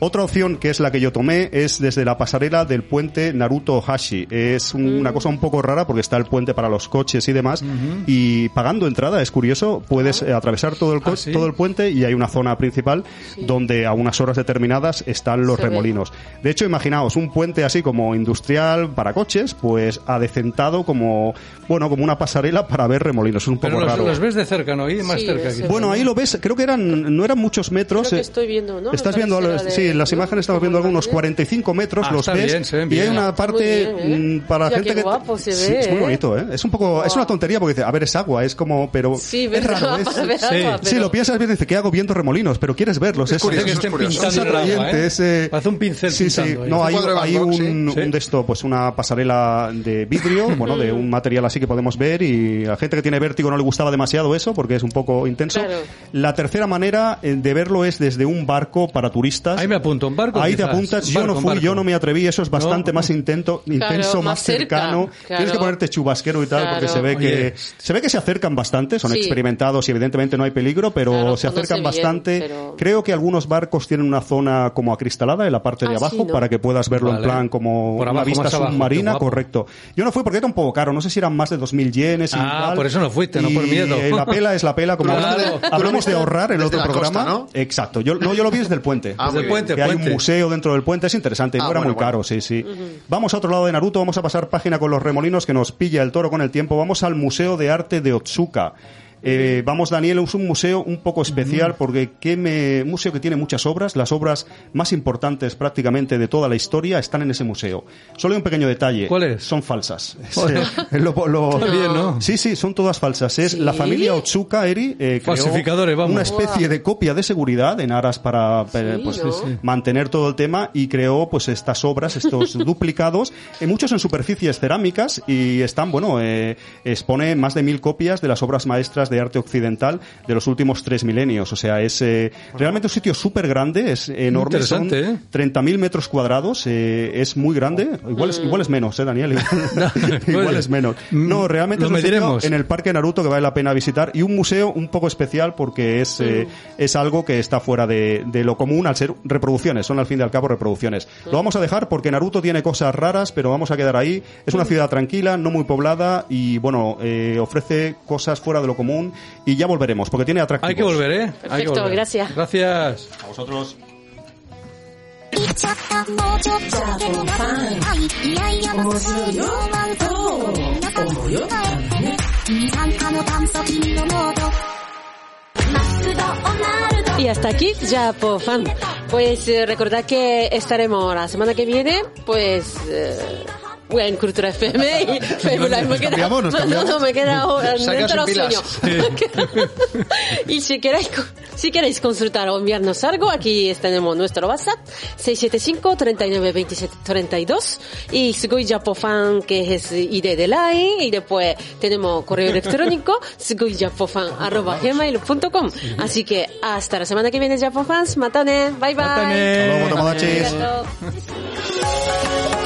Otra opción, que es la que yo tomé, es desde la pasarela del puente Naruto Hashi. Es un- Mm. una cosa un poco rara porque está el puente para los coches y demás. Y pagando entrada, es curioso, puedes eh, atravesar todo el, Ah, ¿sí? todo el puente y hay una zona principal donde a unas horas determinadas están los Se ve. remolinos. De hecho, imaginaos un puente así como industrial para coches, pues adecentado como, bueno, como una pasarela para ver remolinos. Es un poco los, raro. los ves de cerca, ¿no? Y más Sí, cerca. quizás, Bueno, ¿no? ahí lo ves, creo que eran, no eran muchos metros. Creo que eh, estoy viendo, ¿no? Estás viendo, la de- sí, en las ¿no? imágenes estamos viendo algunos la de- 45 metros, Ah, los ves. bien, se ven y hay una parte muy bien, ¿eh? mm, para Mira gente qué que. guapo se Sí, ve, es muy ¿eh? bonito, ¿eh? Es un poco, es una tontería porque dice, a ver, es agua, es como, pero. Sí, es raro, es- sí. agua, Sí, pero- lo piensas bien, dice que hago viendo remolinos, pero quieres verlos. Es, curioso, que es curioso. Agua, atrayente, ¿eh? es, eh, Hace un pincel Sí, sí. ahí. No, hay, hay un, sí. un de esto, pues una pasarela de vidrio, bueno, de un material así que podemos ver y a la gente que tiene vértigo no le gustaba demasiado eso porque es un poco intenso. Claro. La tercera manera eh, de verlo es desde un barco para turistas. Ahí me apunto, un barco. Ahí te quizás. apuntas, Un yo barco, no fui, barco. yo no me atreví, eso es bastante No. más intento, intenso, más más cerca, cercano. claro. Tienes que ponerte chubasquero y tal, Claro. porque se ve que se ve que se acercan bastante, son Sí. experimentados y evidentemente no hay peligro, pero Claro, se acercan bien, bastante. pero- Creo que algunos barcos tienen una zona como acristalada en la parte de Ah, sí, abajo ¿no? para que puedas verlo en plan como Por una abajo, vista abajo, submarina, correcto. Yo no fui porque era un poco caro, no sé si eran más de 2.000 yenes y Ah, tal. por eso no fuiste, no por miedo. eh, la pela es la pela, como Claro. hablamos, de ahorrar en otro programa. costa, ¿no? Exacto, yo, no, yo lo vi desde el puente. Ah, Desde el puente, que hay un museo dentro del puente, es interesante, Ah, no era bueno, muy bueno. caro, sí, sí. Vamos a otro lado de Naruto, vamos a pasar página con los remolinos que nos pilla el toro con el tiempo. Vamos al Museo de Arte de Otsuka. Eh, vamos, Daniel, es un museo un poco especial porque que me, un museo que tiene muchas obras, las obras más importantes prácticamente de toda la historia están en ese museo. Solo hay un pequeño detalle. ¿Cuáles? Son falsas. Es lo- lo- Está bien, ¿no? Sí, sí, son todas falsas. Es la familia Otsuka Eri eh, creó Falsificadores, vamos. una especie de copia de seguridad en aras para eh, pues, ¿no? Sí, sí. mantener todo el tema y creó pues estas obras, estos duplicados, eh, muchos en superficies cerámicas y están, bueno, eh, expone más de mil copias de las obras maestras de arte occidental de los últimos tres milenios. O sea, es eh, realmente un sitio súper grande, es enorme, son interesante, ¿eh? 30.000 metros cuadrados, eh, es muy grande. Igual es, igual es menos, ¿eh, Daniel? Igual, es menos. No, realmente lo es un sitio en el Parque Naruto que vale la pena visitar y un museo un poco especial porque es, eh, es algo que está fuera de, de lo común al ser reproducciones, son al fin y al cabo reproducciones. Lo vamos a dejar porque Naruto tiene cosas raras, pero vamos a quedar ahí. Es una ciudad tranquila, no muy poblada y bueno, eh, ofrece cosas fuera de lo común y ya volveremos, porque tiene atractivos. Hay que volver, ¿eh? Perfecto, gracias. Gracias. A vosotros. Y hasta aquí Japofan. Pues eh, recordad que estaremos la semana que viene, pues... Eh, en Cultura FM y Facebook Live. me queda, cambiamos, nos no, cambiamos. no, me queda dentro del sueño. y si queréis, si queréis consultar o enviarnos algo, aquí tenemos nuestro WhatsApp, 675 39 27 32 y Sugoi Japo Fan, que es ID de line, y después tenemos correo electrónico, sugoijapofan arroba gmail.com. Así que hasta la semana que viene, Japo Fans, matane, bye bye. Matane. Hasta luego,